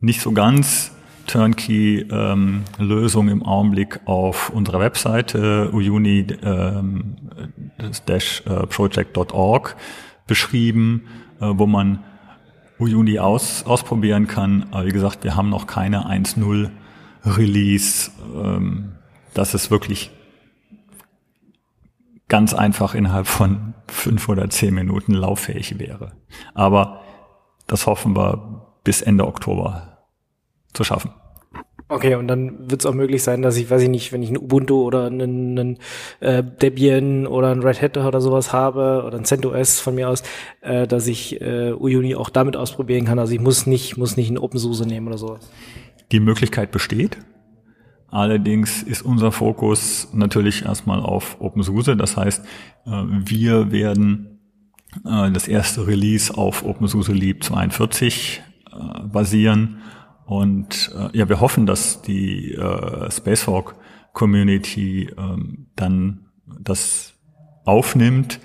Speaker 9: nicht so ganz Turnkey-Lösung ähm, im Augenblick auf unserer Webseite uyuni-project.org ähm, beschrieben, äh, wo man Uyuni aus, ausprobieren kann. Aber wie gesagt, wir haben noch keine 1.0 Release, ähm, dass es wirklich ganz einfach innerhalb von fünf oder zehn Minuten lauffähig wäre. Aber das hoffen wir bis Ende Oktober zu schaffen.
Speaker 2: Okay, und dann wird es auch möglich sein, dass ich, weiß ich nicht, wenn ich ein Ubuntu oder einen, einen äh, Debian oder ein Red Hat oder sowas habe oder ein CentOS von mir aus, äh, dass ich äh, Uyuni auch damit ausprobieren kann. Also ich muss nicht, muss nicht ein OpenSUSE nehmen oder sowas.
Speaker 9: Die Möglichkeit besteht. Allerdings ist unser Fokus natürlich erstmal auf OpenSUSE. Das heißt, äh, wir werden äh, das erste Release auf OpenSUSE Leap 42 äh, basieren und ja, wir hoffen, dass die Spacewalk Community ähm, dann das aufnimmt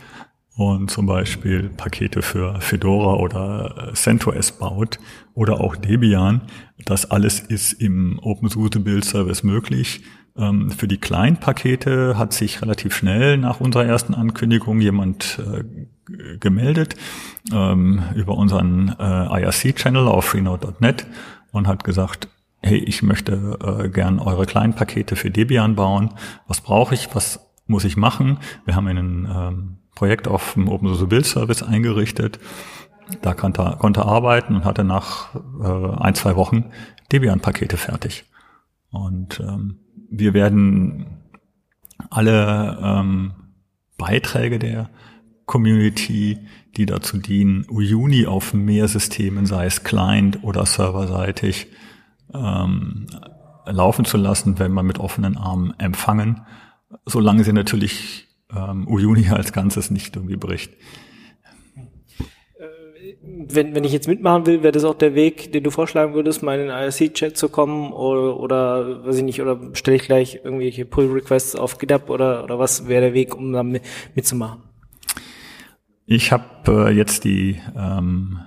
Speaker 9: und zum Beispiel Pakete für Fedora oder äh, CentOS baut oder auch Debian. Das alles ist im OpenSUSE Build Service möglich. Ähm, für die Client-Pakete hat sich relativ schnell nach unserer ersten Ankündigung jemand äh, gemeldet ähm, über unseren äh, IRC-Channel auf freenode.net und hat gesagt, hey, ich möchte äh, gern eure kleinen Pakete für Debian bauen. Was brauche ich? Was muss ich machen? Wir haben ein ähm, Projekt auf dem Open Source Build Service eingerichtet. Da konnte er, konnte arbeiten und hatte nach äh, ein, zwei Wochen Debian-Pakete fertig. Und ähm, wir werden alle ähm, Beiträge der Community, die dazu dienen, Uyuni auf mehr Systemen, sei es Client oder serverseitig, ähm, laufen zu lassen, wenn man mit offenen Armen empfangen, solange sie natürlich ähm, als Ganzes nicht irgendwie bricht.
Speaker 2: Äh, wenn, wenn ich jetzt mitmachen will, wäre das auch der Weg, den du vorschlagen würdest, mal in den IRC-Chat zu kommen oder, oder weiß ich nicht, oder stelle ich gleich irgendwelche Pull-Requests auf GitHub oder, oder was wäre der Weg, um da mitzumachen?
Speaker 9: Ich habe äh, jetzt die ähm,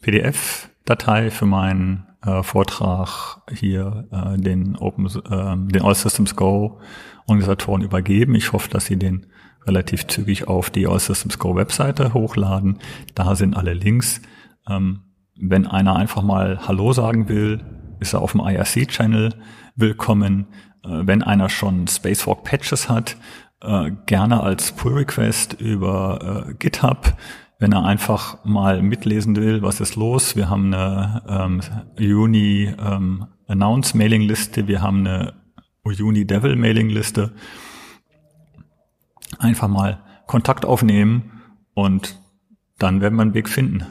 Speaker 9: PDF-Datei für meinen äh, Vortrag hier äh, den Open, äh, den All Systems Go Organisatoren übergeben. Ich hoffe, dass sie den relativ zügig auf die Systems Go Webseite hochladen. Da sind alle Links. Ähm, wenn einer einfach mal Hallo sagen will, ist er auf dem IRC-Channel willkommen. Äh, wenn einer schon Spacewalk Patches hat, äh, gerne als Pull Request über äh, GitHub, wenn er einfach mal mitlesen will, was ist los. Wir haben eine ähm, Uni ähm, Announce Mailing Liste, wir haben eine Uni Devil Mailing Liste. Einfach mal Kontakt aufnehmen und dann werden wir einen Weg finden.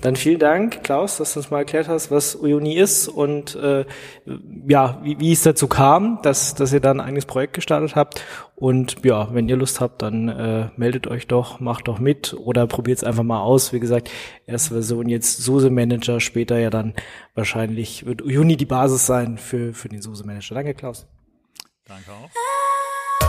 Speaker 2: Dann vielen Dank, Klaus, dass du uns mal erklärt hast, was Uni ist und äh, ja, wie, wie es dazu kam, dass, dass ihr da ein eigenes Projekt gestartet habt. Und ja, wenn ihr Lust habt, dann äh, meldet euch doch, macht doch mit oder probiert es einfach mal aus. Wie gesagt, erste Version jetzt SUSE Manager, später ja dann wahrscheinlich wird Uni die Basis sein für, für den SUSE Manager. Danke, Klaus.
Speaker 9: Danke auch.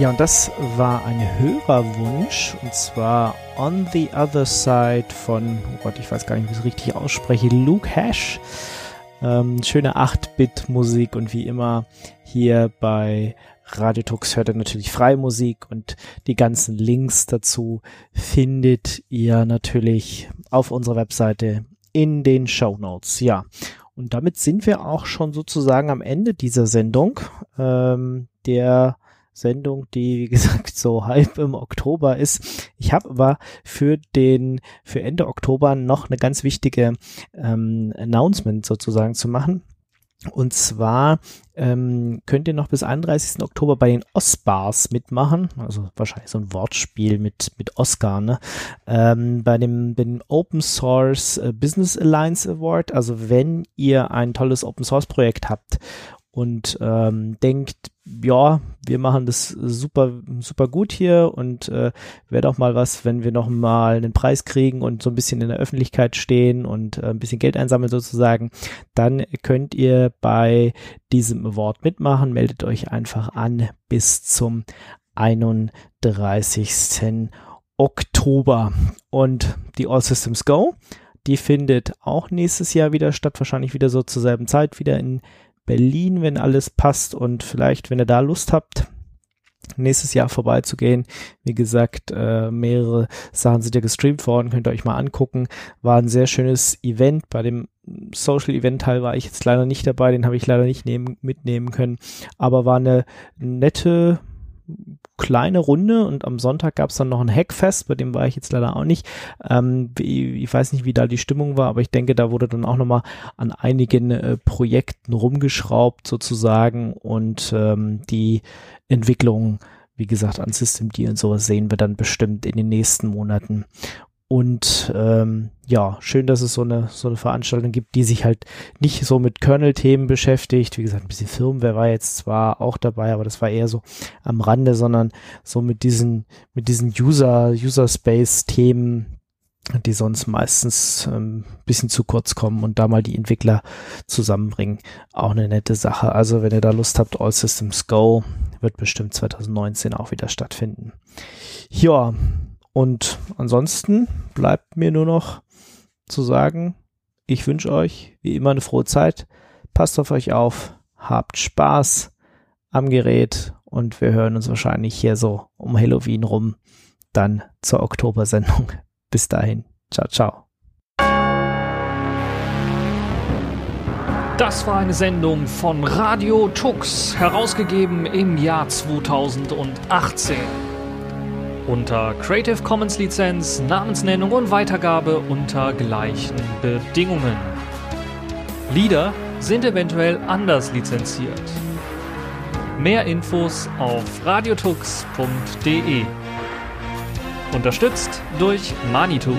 Speaker 2: Ja, und das war ein Hörerwunsch und zwar On the Other Side von, oh Gott, ich weiß gar nicht, wie ich es richtig ausspreche, Luke Hash. Ähm, schöne 8-Bit-Musik und wie immer hier bei Radio Tux hört ihr natürlich freie Musik und die ganzen Links dazu findet ihr natürlich auf unserer Webseite in den Show Notes. Ja, und damit sind wir auch schon sozusagen am Ende dieser Sendung. Ähm, der Sendung, die wie gesagt so halb im Oktober ist. Ich habe aber für den für Ende Oktober noch eine ganz wichtige ähm, Announcement sozusagen zu machen. Und zwar ähm, könnt ihr noch bis 31. Oktober bei den Osbars mitmachen, also wahrscheinlich so ein Wortspiel mit, mit Oscar, ne? Ähm, bei dem, dem Open Source äh, Business Alliance Award. Also wenn ihr ein tolles Open Source Projekt habt und ähm, denkt, ja, wir machen das super, super gut hier und äh, wäre doch mal was, wenn wir noch mal einen Preis kriegen und so ein bisschen in der Öffentlichkeit stehen und äh, ein bisschen Geld einsammeln sozusagen, dann könnt ihr bei diesem Award mitmachen. Meldet euch einfach an bis zum 31. Oktober. Und die All Systems Go Die findet auch nächstes Jahr wieder statt, wahrscheinlich wieder so zur selben Zeit, wieder in Berlin, wenn alles passt und vielleicht, wenn ihr da Lust habt, nächstes Jahr vorbeizugehen. Wie gesagt, äh, mehrere Sachen sind ja gestreamt worden, könnt ihr euch mal angucken. War ein sehr schönes Event. Bei dem Social Event Teil war ich jetzt leider nicht dabei, den habe ich leider nicht nehmen, mitnehmen können, aber war eine nette kleine Runde und am Sonntag gab es dann noch ein Hackfest, bei dem war ich jetzt leider auch nicht. Ähm, ich weiß nicht, wie da die Stimmung war, aber ich denke, da wurde dann auch nochmal an einigen äh, Projekten rumgeschraubt sozusagen und ähm, die Entwicklung, wie gesagt, an System D und sowas sehen wir dann bestimmt in den nächsten Monaten. Und ähm, ja, schön, dass es so eine, so eine Veranstaltung gibt, die sich halt nicht so mit Kernel-Themen beschäftigt. Wie gesagt, ein bisschen Firmware war jetzt zwar auch dabei, aber das war eher so am Rande, sondern so mit diesen, mit diesen User, User-Space-Themen, die sonst meistens ähm, bisschen zu kurz kommen und da mal die Entwickler zusammenbringen. Auch eine nette Sache. Also wenn ihr da Lust habt, All Systems Go wird bestimmt 2019 auch wieder stattfinden. Ja, und ansonsten bleibt mir nur noch zu sagen, ich wünsche euch wie immer eine frohe Zeit. Passt auf euch auf, habt Spaß am Gerät und wir hören uns wahrscheinlich hier so um Halloween rum dann zur Oktobersendung. Bis dahin. Ciao, ciao.
Speaker 3: Das war eine Sendung von Radio Tux, herausgegeben im Jahr 2018 unter Creative Commons Lizenz, Namensnennung und Weitergabe unter gleichen Bedingungen. Lieder sind eventuell anders lizenziert. Mehr Infos auf radiotux.de. Unterstützt durch Manitou.